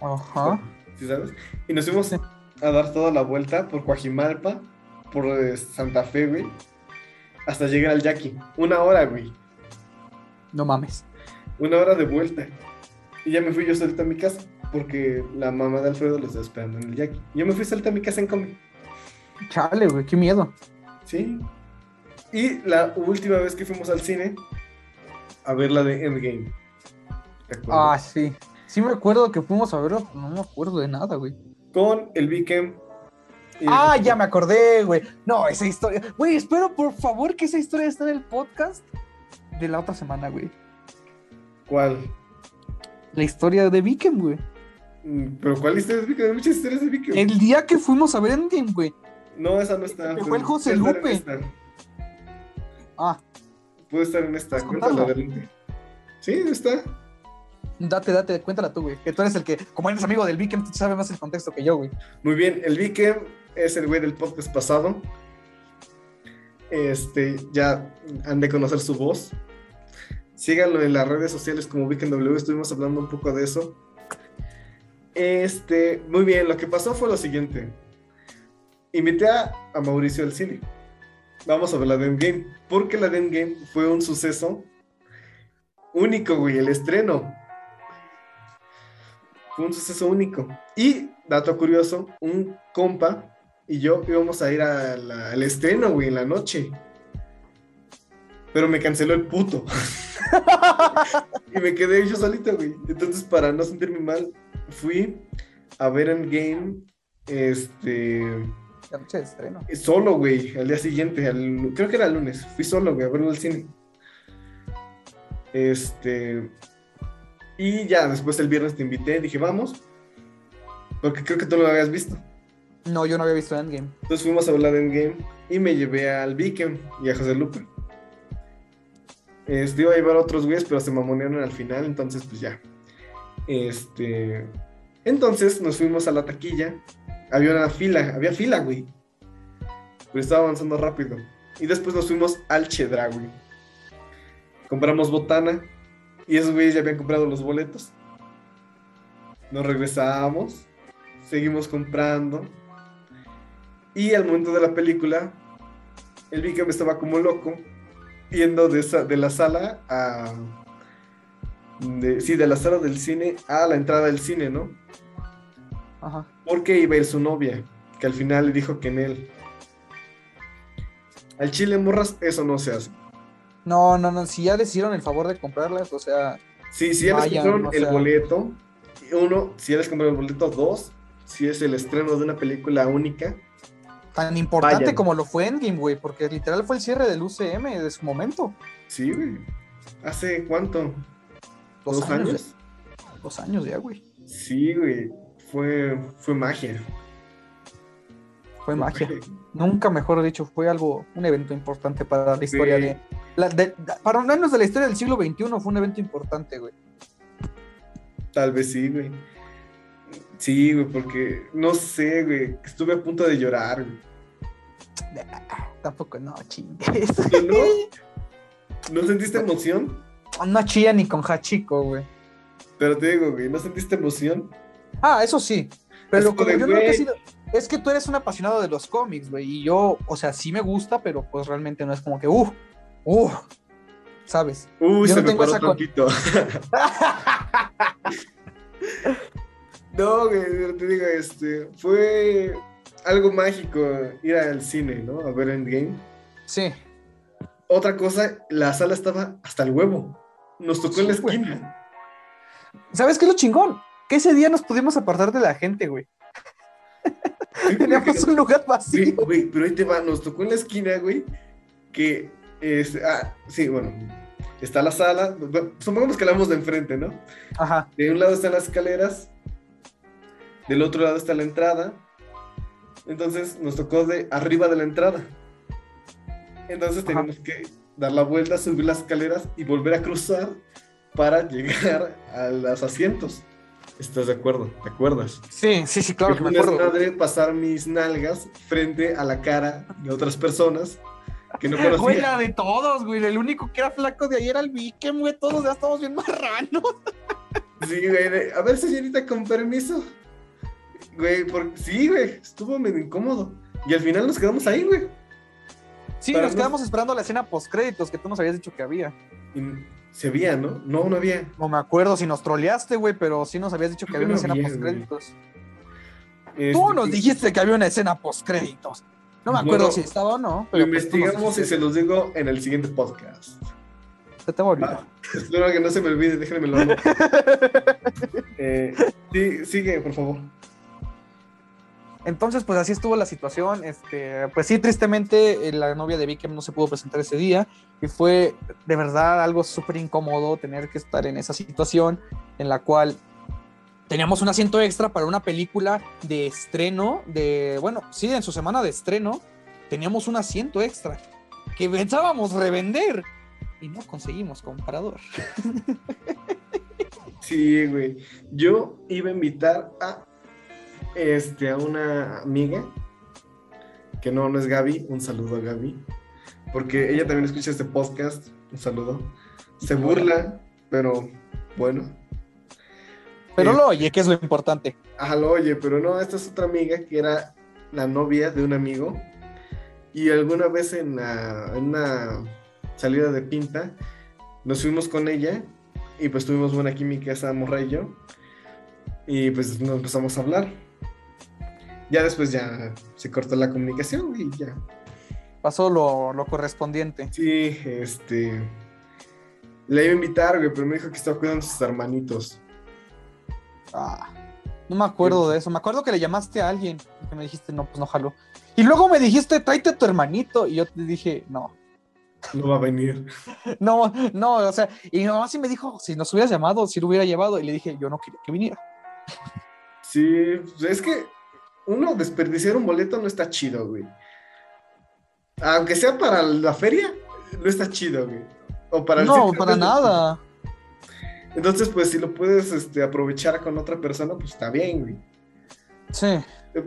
Ajá. ¿Sí sabes? Y nos fuimos a dar toda la vuelta por Coajimalpa, por eh, Santa Fe, güey. Hasta llegar al Jackie. Una hora, güey. No mames. Una hora de vuelta. Y ya me fui yo solita a mi casa. Porque la mamá de Alfredo lo estaba esperando en el Jackie. Yo me fui solita a mi casa en combi. Chale, güey, qué miedo. Sí. Y la última vez que fuimos al cine a ver la de Endgame. Ah, sí. Sí me acuerdo que fuimos a verlo, pero no me acuerdo de nada, güey. Con el Vikem. Ah, ya me acordé, güey. No, esa historia. Güey, espero por favor que esa historia esté en el podcast de la otra semana, güey. ¿Cuál? La historia de Vikem, güey. Mm, ¿Pero cuál historia de Vikem? Hay muchas historias de Vikem. El día que fuimos a ver Endgame, güey. No, esa no está. Que fue el José Lupe. Ah, Puede estar en esta. ¿Puedes Cuéntala. Sí, está. date, date, cuéntala tú, güey. Que tú eres el que, como eres amigo del Vikem, tú sabes más el contexto que yo, güey. Muy bien, el Vikem es el güey del podcast pasado. Este, ya han de conocer su voz. Síganlo en las redes sociales como W, estuvimos hablando un poco de eso. Este, muy bien, lo que pasó fue lo siguiente. Invité a, a Mauricio al cine. Vamos a ver la de Endgame, porque la de Endgame fue un suceso único, güey, el estreno. Fue un suceso único. Y, dato curioso, un compa y yo íbamos a ir al estreno, güey, en la noche. Pero me canceló el puto. *laughs* *laughs* y me quedé yo solito, güey. Entonces, para no sentirme mal, fui a ver Endgame, este, La noche de estreno. solo, güey, al día siguiente, al- creo que era el lunes. Fui solo, güey, a verlo al cine. Este, y ya, después el viernes te invité, dije, vamos. Porque creo que tú no lo habías visto. No, yo no había visto Endgame. Entonces fuimos a hablar de Endgame y me llevé al Vikem y a José Lupe. Este, iba a llevar otros güeyes, pero se mamonearon al final, entonces pues ya. Este. Entonces nos fuimos a la taquilla. Había una fila, había fila, güey. Pero estaba avanzando rápido. Y después nos fuimos al Chedra, güey. Compramos botana. Y esos güeyes ya habían comprado los boletos. Nos regresamos. Seguimos comprando. Y al momento de la película, el Vikem estaba como loco, yendo de, esa, de la sala a. de- sí, de la sala del cine a la entrada del cine, ¿no? Ajá. Porque iba a ir su novia, que al final le dijo que en él. Al chile morras, eso no se hace. No, no, no. Si ya les hicieron el favor de comprarlas, o sea, Sí, si ya les compraron o el boleto, uno, si ya les compraron el boleto, dos, si es el estreno de una película única, tan importante como lo fue Endgame, güey, porque literal fue el cierre del UCM de su momento. sí, güey. ¿Hace cuánto? Dos, ¿Dos años. Dos años ya, güey. Sí, güey. Fue, fue magia. Fue magia. Nunca mejor dicho, fue algo, un evento importante para la historia Sí. de, la- de- Para menos de la historia del siglo XXI fue un evento importante, güey. Tal vez sí, güey. Sí, güey, porque no sé, güey. Estuve a punto de llorar, güey. Tampoco, no, chingues. ¿No? ¿No sentiste emoción? No chilla ni con Hachiko, güey. Pero te digo, güey, ¿no sentiste emoción? Ah, eso sí. Pero Es como yo he güey. sido. Es que tú eres un apasionado de los cómics, güey. Y yo, o sea, sí me gusta, pero pues realmente no es como que, uh, uh, ¿sabes? Uy, se no me tengo paró esa con-. *laughs* *laughs* No, te digo, este, fue algo mágico ir al cine, ¿no? A ver Endgame. Sí. Otra cosa, la sala estaba hasta el huevo. Nos tocó en la Sí, güey. esquina. ¿Sabes qué es lo chingón? Que ese día nos pudimos apartar de la gente, güey. Sí, *laughs* Teníamos un lugar vacío. güey, pero ahí te va, nos tocó en la esquina, güey, que es, ah, sí, bueno, está la sala, supongamos que la vamos de enfrente, ¿no? Ajá. De un lado están las escaleras, del otro lado está la entrada, entonces nos tocó de arriba de la entrada. Entonces Ajá. teníamos que dar la vuelta, subir las escaleras y volver a cruzar para llegar a los asientos. ¿Estás de acuerdo? ¿Te acuerdas? Sí, sí, sí, claro que me acuerdo. desmadre pasar mis nalgas frente a la cara de otras personas que no *laughs* Güey, la conocía. de todos, güey. El único que era flaco de ahí era el Vikem, güey. Todos ya estamos bien marranos. Sí, güey. de, a ver, señorita, con permiso. Güey, por... sí, güey. Estuvo medio incómodo. Y al final nos quedamos ahí, güey. Sí, Para nos no- quedamos esperando la escena post créditos que tú nos habías dicho que había. Se veía, ¿no? No, no había. No me acuerdo si nos troleaste, güey, pero sí nos habías dicho que había una no escena había, post créditos. Este, Tú nos dijiste que había una escena post créditos. No me acuerdo si estaba o no. Lo pues investigamos y se los digo en el siguiente podcast. Se te va a olvidar. *laughs* Espero que no se me olvide, déjenme lo *laughs* eh, sí, sigue, por favor. Entonces, pues así estuvo la situación. Este, pues sí, tristemente, eh, la novia de Vikem no se pudo presentar ese día. Y fue de verdad algo súper incómodo tener que estar en esa situación en la cual teníamos un asiento extra para una película de estreno, de, bueno, sí, en su semana de estreno, teníamos un asiento extra que pensábamos revender y no conseguimos comprador. *laughs* Sí, güey. Yo iba a invitar a este a una amiga que no, no es Gaby. Un saludo a Gaby. Porque ella también escucha este podcast. Un saludo. Se burla, pero bueno. Pero Eh, lo oye, que es lo importante. Ajá, lo oye, pero no, esta es otra amiga que era la novia de un amigo. Y alguna vez en, la- en una salida de pinta, nos fuimos con ella y pues tuvimos buena química esa morra y yo. Y pues nos empezamos a hablar. Ya después ya se cortó la comunicación y ya. Pasó lo, lo correspondiente. Sí, este... Le iba a invitar, güey, pero me dijo que estaba cuidando a sus hermanitos. Ah, no me acuerdo de eso. Me acuerdo que le llamaste a alguien y que me dijiste, no, pues no jaló. Y luego me dijiste, tráete a tu hermanito. Y yo te dije, no, No va a venir. *laughs* no, no, o sea, y mi mamá sí me dijo, si nos hubieras llamado, si lo hubiera llevado. Y le dije, yo no quería que viniera. Sí, pues es que uno desperdiciar un boleto no está chido, güey. Aunque sea para la feria, no está chido, güey. O para el No, para nada. Entonces, pues si lo puedes este, aprovechar con otra persona, pues está bien, güey. Sí,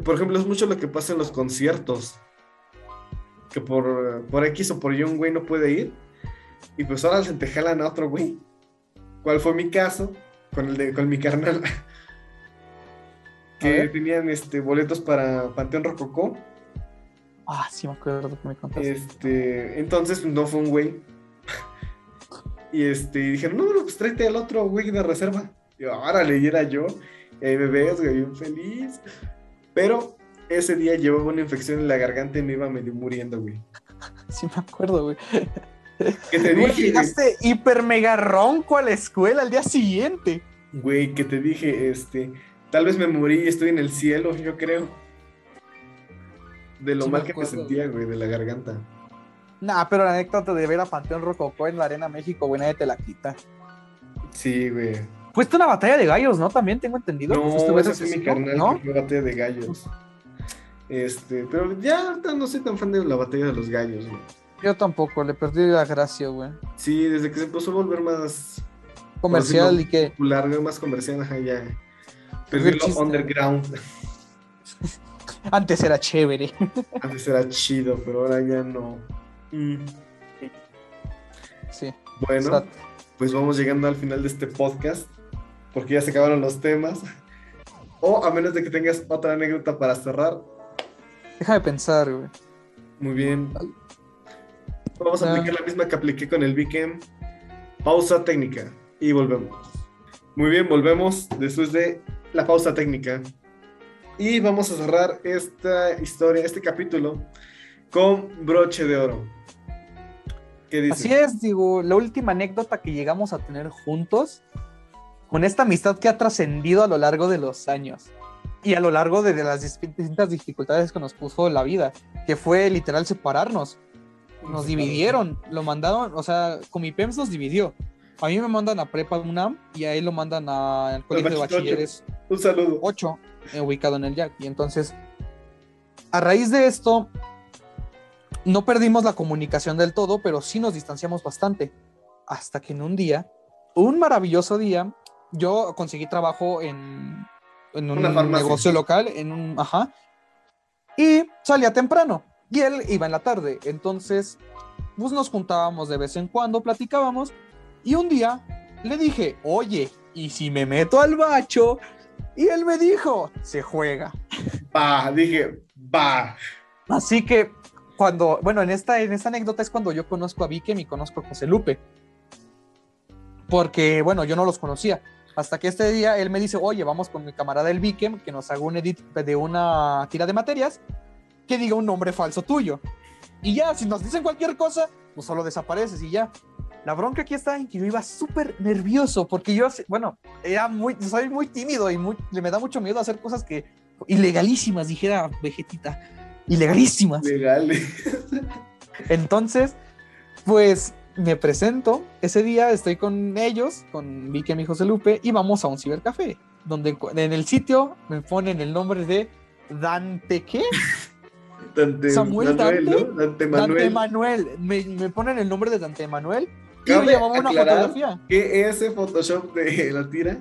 Por ejemplo, es mucho lo que pasa en los conciertos. Que por, por X o por Y un güey no puede ir. Y pues ahora se te jalan a otro güey. ¿Cuál fue mi caso? Con el de, con mi carnal. *laughs* que tenían este boletos para Panteón Rococó. ah, sí me acuerdo que me contaste. Este, entonces no fue un güey. *laughs* y este, y dijeron, no, no, pues tráete al otro güey de reserva. Y yo, órale, y era yo. Y ahí me ves, güey, bien feliz. Pero ese día llevaba una infección en la garganta y me iba medio muriendo, güey. *laughs* Sí me acuerdo, güey. *laughs* Que te Güey, dije, llegaste hiper mega ronco a la escuela al día siguiente. güey, que te dije, este, tal vez me morí y estoy en el cielo, yo creo. De lo Sí mal que me acuerdo, sentía, güey, de la garganta. Nah, pero la anécdota de ver a Panteón Rococó en la Arena México, güey, nadie te la quita. Sí, güey. Fuiste una batalla de gallos, ¿no? También tengo entendido. No, ese fue mi carnal ¿no? fue batalla de gallos. Este, pero ya ahorita no soy tan fan de la batalla de los gallos, güey. Yo tampoco, le perdí la gracia, güey. Sí, desde que se empezó a volver más Comercial Por y que popular, güey, más comercial, ajá, ya. Lo chiste. underground. *laughs* antes era chévere. *laughs* Antes era chido, pero ahora ya no. Mm. Sí. Bueno, pues vamos llegando al final de este podcast, porque ya se acabaron los temas. O a menos de que tengas otra anécdota para cerrar, Déjame pensar, güey. muy bien. Vamos a Ah. aplicar la misma que apliqué con el Weekend. Pausa técnica y volvemos. Muy bien, volvemos después de la pausa técnica. Y vamos a cerrar esta historia, este capítulo, con broche de oro. ¿Qué dices? Así es, digo, la última anécdota que llegamos a tener juntos, con esta amistad que ha trascendido a lo largo de los años y a lo largo de, de las distintas dificultades que nos puso la vida, que fue literal separarnos. Nos dividieron, lo mandaron, o sea, con mi PEMS nos dividió. A mí me mandan a Prepa UNAM y a él lo mandan al colegio de bachilleres Un saludo. 8 eh, ubicado en el Jack. Y entonces, a raíz de esto, no perdimos la comunicación del todo, pero sí nos distanciamos bastante. Hasta que en un día un maravilloso día, yo conseguí trabajo en, en un negocio local, en un, ajá, y salía temprano, y él iba en la tarde, entonces, pues nos juntábamos de vez en cuando, platicábamos, y un día le dije, oye, ¿y si me meto al bacho? Y él me dijo, se juega. Va, dije, va. Así que cuando, bueno, en esta, en esta anécdota es cuando yo conozco a Vikem y conozco a José Lupe. Porque, bueno, yo no los conocía. Hasta que este día él me dice, oye, vamos con mi camarada el Vikem, que nos haga un edit de una tira de materias, que diga un nombre falso tuyo. Y ya, si nos dicen cualquier cosa, pues solo desapareces y ya. La bronca aquí está en que yo iba súper nervioso, porque yo, bueno, era muy, soy muy tímido y muy, me da mucho miedo hacer cosas que, ilegalísimas, dijera Vegetita, ilegalísimas. Legal. Entonces, pues me presento. Ese día estoy con ellos, con Vicky y José Lupe, y vamos a un cibercafé, donde en el sitio me ponen el nombre de Dante, ¿qué? Dante Samuel Manuel, Dante. ¿no? Dante Dante Manuel. Manuel. Me, me ponen el nombre de Dante Manuel y llevaba una fotografía. que ese Photoshop de la tira,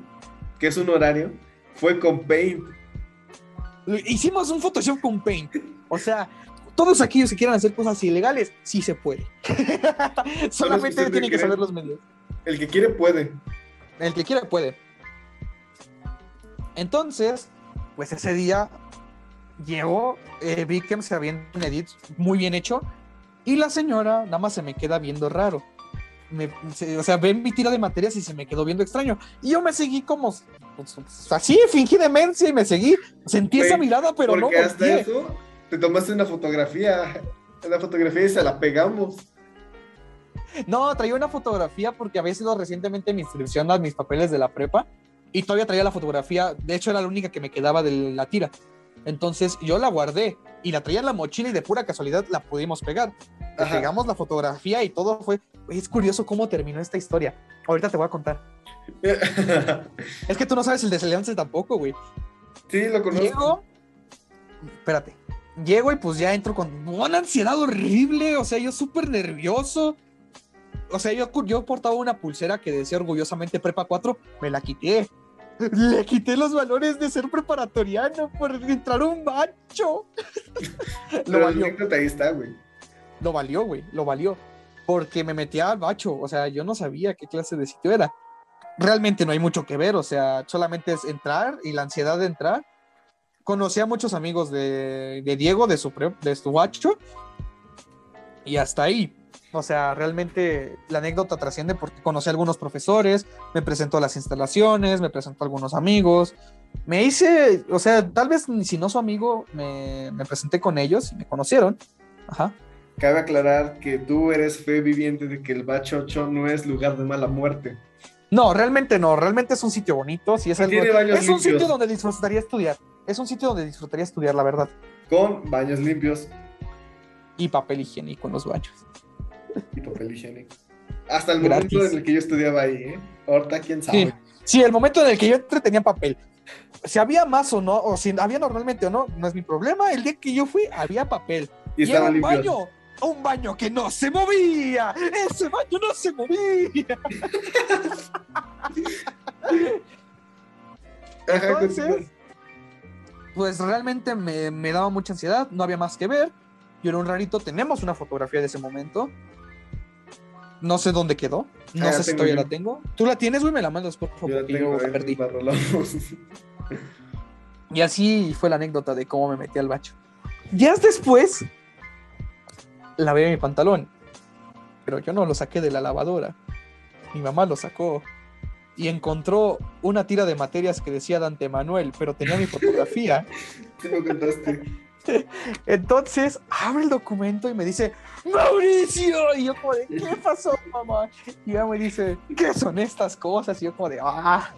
que es un horario, fue con Paint. Hicimos un Photoshop con Paint. O sea, todos aquellos que quieran hacer cosas ilegales, sí se puede. *laughs* Solamente tienen que querer. saber los medios. El que quiere puede. El que quiera puede. Entonces, pues ese día llegó, eh, vi que se había un edit muy bien hecho y la señora nada más se me queda viendo raro. Me- se- o sea, ven mi tira de materias y se me quedó viendo extraño. Y yo me seguí como pues, así, fingí demencia y me seguí. Sentí esa mirada, pero no Porque hasta volteé. eso te tomaste una fotografía. Una fotografía y se la pegamos. No, traía una fotografía porque había sido recientemente mi inscripción a mis papeles de la prepa y todavía traía la fotografía. De hecho, era la única que me quedaba de la tira. Entonces yo la guardé y la traía en la mochila y de pura casualidad la pudimos pegar. Le pegamos la fotografía y todo fue. Es curioso cómo terminó esta historia. Ahorita te voy a contar. *laughs* Es que tú no sabes el desenlace tampoco, güey. sí, lo conozco. Llego. Espérate. Llego y pues ya entro con una ansiedad horrible. O sea, yo súper nervioso. O sea, yo, yo portaba una pulsera que decía orgullosamente Prepa 4. Me la quité. Le quité los valores de ser preparatoriano por entrar a un macho. lo valió. ahí está, güey. Lo valió, güey. Lo valió. Porque me metía al bacho. O sea, yo no sabía qué clase de sitio era. Realmente no hay mucho que ver. O sea, solamente es entrar y la ansiedad de entrar. Conocí a muchos amigos de, de Diego, de su, pre- de su bacho. Y hasta ahí. O sea, realmente la anécdota trasciende porque conocí a algunos profesores, me presentó a las instalaciones, me presentó a algunos amigos. Me hice, o sea, tal vez si no su amigo, me, me presenté con ellos y me conocieron. Ajá. Cabe aclarar que tú eres fe viviente de que el Bachocho no es lugar de mala muerte. No, realmente no, realmente es un sitio bonito, sí es algo. Tiene baños Es un sitio donde disfrutaría estudiar. Es un sitio donde disfrutaría estudiar, la verdad. Con baños limpios Y papel higiénico en los baños. Y papel higiénico. Hasta el Gratis. momento en el que yo estudiaba ahí, ¿eh? Ahorita quién sabe. Sí. Sí, el momento en el que yo entré tenía papel. Si había más o no, o si había normalmente o no, no es mi problema. El día que yo fui, había papel. Y Y, era estaba un limpio. baño, un baño que no se movía. Ese baño no se movía. *laughs* Entonces, pues realmente me, me daba mucha ansiedad, no había más que ver. Yo era un rarito, tenemos una fotografía de ese momento. No sé dónde quedó, no Ah, sé si todavía la tengo. ¿Tú la tienes, güey? Me la mandas, por favor, Yo la yo tengo, la ahí, perdí. la. Y así fue la anécdota de cómo me metí al bacho. Días después, lavé mi pantalón, pero yo no lo saqué de la lavadora. Mi mamá lo sacó y encontró una tira de materias que decía Dante Manuel, pero tenía mi fotografía. *laughs* Sí me contaste. *laughs* Entonces abre el documento y me dice, Mauricio. Y yo como de, ¿qué pasó, mamá? Y ella me dice, ¿qué son estas cosas? Y yo como de, ah.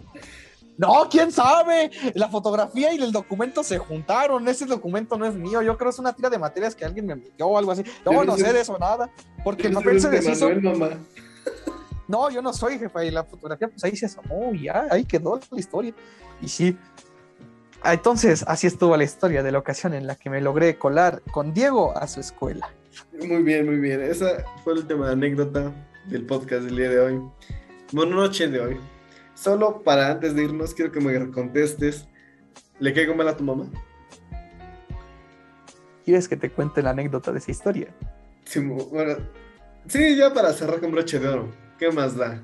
No, quién sabe. La fotografía y el documento se juntaron. Ese documento no es mío. Yo creo que es una tira de materias que alguien me metió o algo así. No, no sé de eso nada. Porque el papel se de deshizo. Manuel. No, yo no soy jefa. Y la fotografía, pues ahí se asomó y ya, ahí quedó la historia. Y sí. Ah, Entonces, así estuvo la historia de la ocasión en la que me logré colar con Diego a su escuela. Muy bien, muy bien. Esa fue la última anécdota del podcast del día de hoy. Buenas noches de hoy. Solo para antes de irnos, quiero que me contestes. ¿Le caigo mal a tu mamá? ¿Quieres que te cuente la anécdota de esa historia? Sí, bueno, sí, ya para cerrar con broche de oro. ¿Qué más da?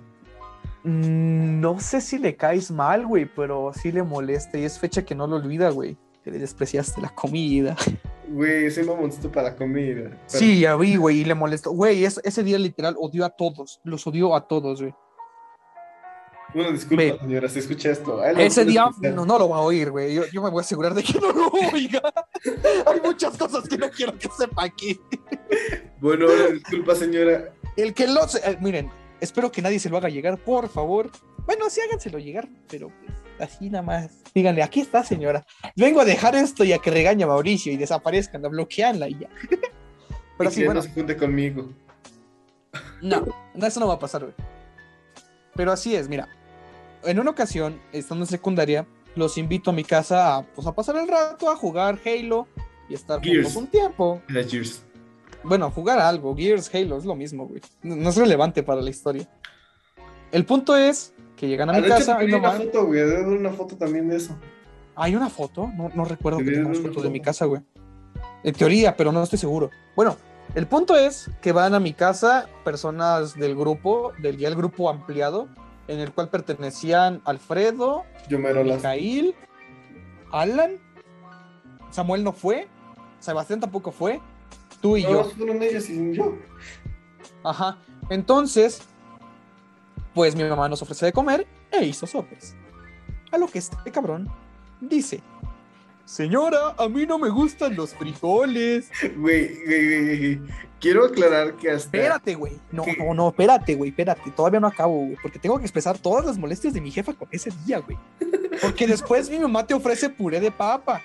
Mm, No sé si le caes mal, güey, pero sí le molesta y es fecha que no lo olvida, güey. Que le despreciaste la comida. Güey, soy mamoncito para la comida. Pero- Sí, ya vi, güey, y le molestó. Güey, es- ese día literal odió a todos. Los odió a todos, güey. Una disculpa, señora, si escucha esto. Ese día no, no lo va a oír, güey. Yo, yo me voy a asegurar de que no lo oiga. *laughs* Hay muchas cosas que no quiero que sepa aquí. Bueno, disculpa, señora. El que lo... eh, miren, espero que nadie se lo haga llegar, por favor. Bueno, sí háganselo llegar, pero pues, así nada más. Díganle, aquí está, señora. Vengo a dejar esto y a que regañe a Mauricio y desaparezcan, a bloquearla y ya. *laughs* Pero y sí, que bueno, no se junte conmigo. no, no, eso no va a pasar, güey. Pero así es, mira. En una ocasión, estando en secundaria, los invito a mi casa a, pues, a pasar el rato, a jugar Halo y estar Gears. juntos un tiempo. Era Gears. Bueno, jugar a algo, Gears, Halo, es lo mismo, güey. No, no es relevante para la historia. El punto es que llegan a Ah, mi casa te y pedí no una foto, güey. Debe haber una foto también de eso. ¿Hay una foto? No, no recuerdo que tengamos foto de mi casa, güey. En teoría, pero no estoy seguro. Bueno, el punto es que van a mi casa personas del grupo, del ya el grupo ampliado, en el cual pertenecían Alfredo. Micael, Alan, Samuel no fue, Sebastián tampoco fue, tú y No, yo. fueron ellos y yo. Ajá. Entonces, pues mi mamá nos ofrece de comer e hizo sopes. A lo que este cabrón dice: Señora, a mí no me gustan los frijoles. Güey, güey, güey, güey. Quiero aclarar que hasta. Espérate, güey. No, ¿Qué? no, no, espérate, güey, espérate. Todavía no acabo, güey. Porque tengo que expresar todas las molestias de mi jefa con ese día, güey. Porque *laughs* después mi mamá te ofrece puré de papa.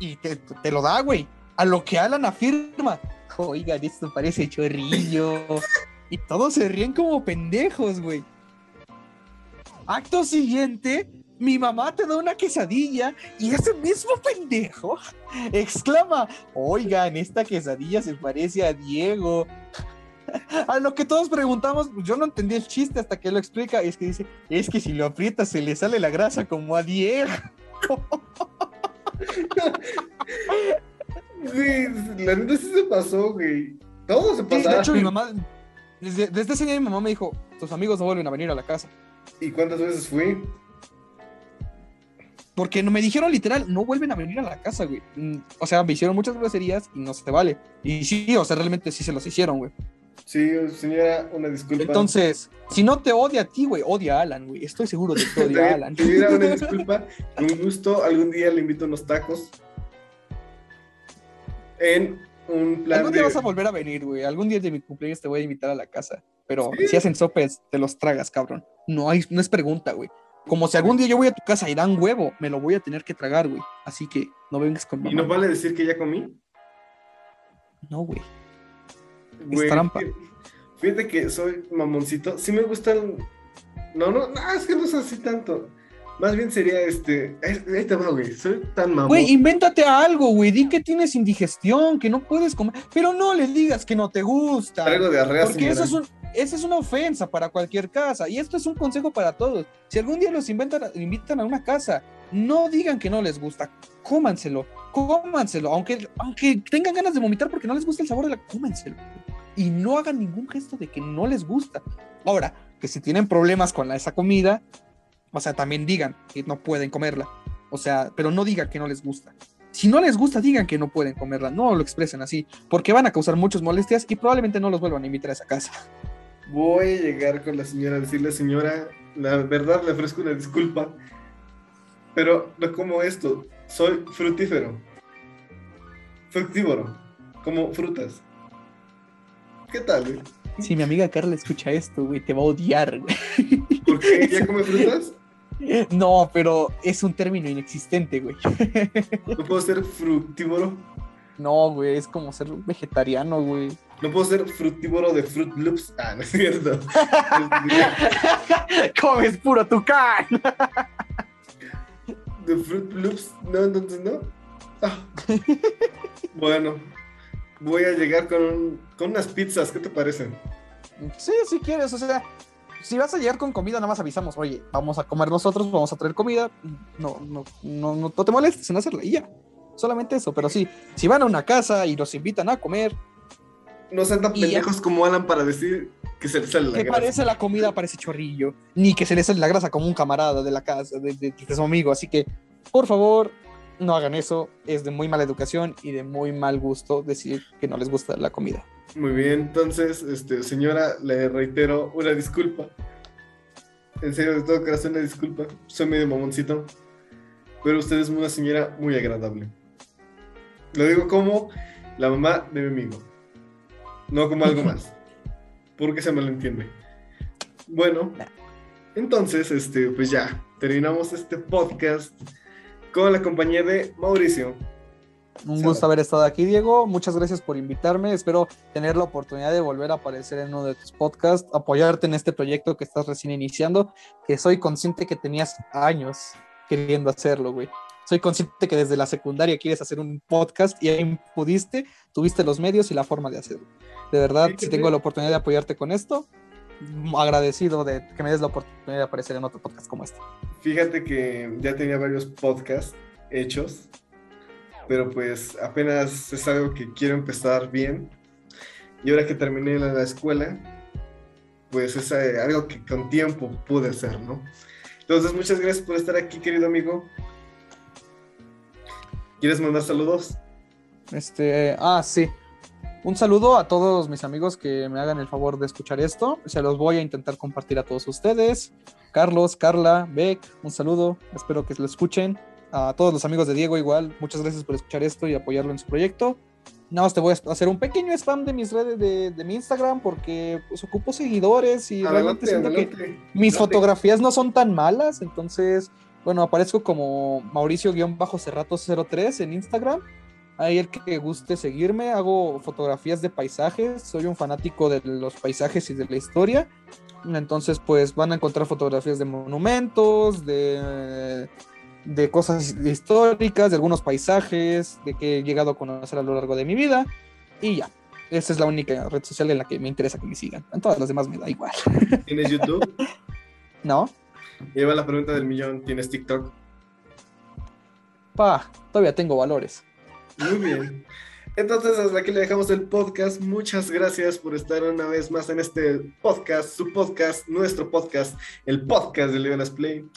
Y te, te lo da, güey. A lo que Alan afirma. Oigan, esto parece chorrillo. Y todos se ríen como pendejos, güey. Acto siguiente, mi mamá te da una quesadilla y ese mismo pendejo exclama, oigan, esta quesadilla se parece a Diego. *laughs* A lo que todos preguntamos, yo no entendí el chiste hasta que lo explica, y es que dice, es que si lo aprietas se le sale la grasa como a Diego. *laughs* *laughs* Güey, la neta sí se pasó, güey. Todo se Sí, pasó. de hecho, mi *laughs* mamá, desde, desde ese día mi mamá me dijo, tus amigos no vuelven a venir a la casa. ¿Y cuántas veces fui? Porque me dijeron literal, no vuelven a venir a la casa, güey. Mm, O sea, me hicieron muchas groserías y no se te vale. Y sí, o sea, realmente sí se los hicieron, güey. Sí, señora, una disculpa. Entonces, si no te odia a ti, güey, odia a Alan, güey. Estoy seguro de que Te, odia a *laughs* Alan. te diera una *laughs* disculpa. Con gusto, algún día le invito unos tacos. En un plan Algún día de- vas a volver a venir, güey. Algún día de mi cumpleaños te voy a invitar a la casa. Pero Sí. si hacen sopes, te los tragas, cabrón. No, hay, no es pregunta, güey. Como si algún día yo voy a tu casa y dan huevo, me lo voy a tener que tragar, güey. Así que no vengas con ¿Y mamá. no vale decir que ya comí? No, güey. Güey, trampa. Fíjate que soy mamoncito. Sí me gustan. No, no, no, es que no es así tanto. Más bien sería este. Ahí ahí te va, güey. Soy tan mamón. Güey, invéntate algo, güey. Di que tienes indigestión, que no puedes comer. Pero no le digas que no te gusta. Traigo diarrea, Porque señora. eso es un, esa es una ofensa para cualquier casa. Y esto es un consejo para todos. Si algún día los inventan, invitan a una casa, no digan que no les gusta. Cómanselo, cómanselo. Aunque, aunque tengan ganas de vomitar porque no les gusta el sabor de la... Cómanselo. Y no hagan ningún gesto de que no les gusta. Ahora, que si tienen problemas con la- esa comida, o sea, también digan que no pueden comerla. O sea, pero no digan que no les gusta. Si no les gusta, digan que no pueden comerla. No lo expresen así, porque van a causar muchas molestias y probablemente no los vuelvan a invitar a esa casa. Voy a llegar con la señora a decirle, señora, la verdad le ofrezco una disculpa. Pero no como esto. Soy frutífero. Fructívoro. Como frutas. ¿Qué tal, güey? Si mi amiga Carla escucha esto, güey, te va a odiar, güey. ¿Por qué? ¿Ya *laughs* come frutas? No, pero es un término inexistente, güey. ¿No puedo ser fructívoro? No, güey, es como ser vegetariano, güey. ¿No puedo ser fructívoro de Fruit Loops? Ah, no es cierto. *laughs* Comes puro tucán. ¿De Fruit Loops? No, entonces no. Ah. Bueno, voy a llegar con, con unas pizzas, ¿qué te parecen? Sí, si quieres, o sea, si vas a llegar con comida, nada más avisamos, oye, vamos a comer nosotros, vamos a traer comida. No, no, no, no, no te molestes en hacerla y ya. Solamente eso, pero sí, si van a una casa y nos invitan a comer, No sean tan pendejos como Alan para decir que se les sale la que grasa. parece la comida, parece chorrillo, ni que se le sale la grasa como un camarada de la casa, de, de- de su amigo. Así que, por favor, no hagan eso. Es de muy mala educación y de muy mal gusto decir que no les gusta la comida. Muy bien, entonces, este, señora, le reitero una disculpa. En serio, de todo corazón, una disculpa. Soy medio mamoncito. Pero usted es una señora muy agradable. Lo digo como la mamá de mi amigo. No como algo más. Porque se malentiende. Bueno, entonces, este, pues ya, terminamos este podcast con la compañía de Mauricio. Un gusto haber estado aquí, Diego. Muchas gracias por invitarme. Espero tener la oportunidad de volver a aparecer en uno de tus podcasts, apoyarte en este proyecto que estás recién iniciando, que soy consciente que tenías años queriendo hacerlo, güey. Soy consciente que desde la secundaria quieres hacer un podcast y ahí pudiste, tuviste los medios y la forma de hacerlo. De verdad, si tengo la oportunidad de apoyarte con esto, agradecido de que me des la oportunidad de aparecer en otro podcast como este. Fíjate que ya tenía varios podcasts hechos, pero pues apenas es algo que quiero empezar bien. Y ahora que terminé la, la escuela, pues es eh, algo que con tiempo pude hacer, ¿no? Entonces, muchas gracias por estar aquí, querido amigo. ¿Quieres mandar saludos? Este, ah, sí. Un saludo a todos mis amigos que me hagan el favor de escuchar esto. Se los voy a intentar compartir a todos ustedes. Carlos, Carla, Beck, un saludo. Espero que lo escuchen. A todos los amigos de Diego igual, muchas gracias por escuchar esto y apoyarlo en su proyecto. Nada más te voy a hacer un pequeño spam de mis redes de, de mi Instagram porque pues, ocupo seguidores y realmente siento que adelante. mis fotografías no son tan malas, entonces, bueno, aparezco como Mauricio-Cerratos03 en Instagram. Ahí el que guste seguirme, hago fotografías de paisajes, soy un fanático de los paisajes y de la historia. Entonces, pues van a encontrar fotografías de monumentos, de, de cosas históricas, de algunos paisajes, de que he llegado a conocer a lo largo de mi vida. Y ya, esa es la única red social en la que me interesa que me sigan. En todas las demás me da igual, *laughs* ¿Tienes YouTube? ¿no? Y ahí va la pregunta del millón. ¿Tienes TikTok? Pa, todavía tengo valores. Muy bien. Entonces, hasta aquí le dejamos el podcast. Muchas gracias por estar una vez más en este podcast, su podcast, nuestro podcast, el podcast de Leonas Play.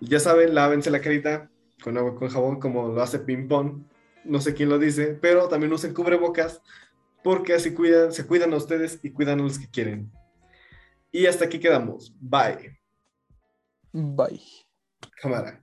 Ya saben, lávense la carita con agua con jabón, como lo hace Ping Pong. No sé quién lo dice, pero también usen cubrebocas, porque así cuidan, se cuidan a ustedes y cuidan a los que quieren. Y hasta aquí quedamos. Bye. Bye. Cámara.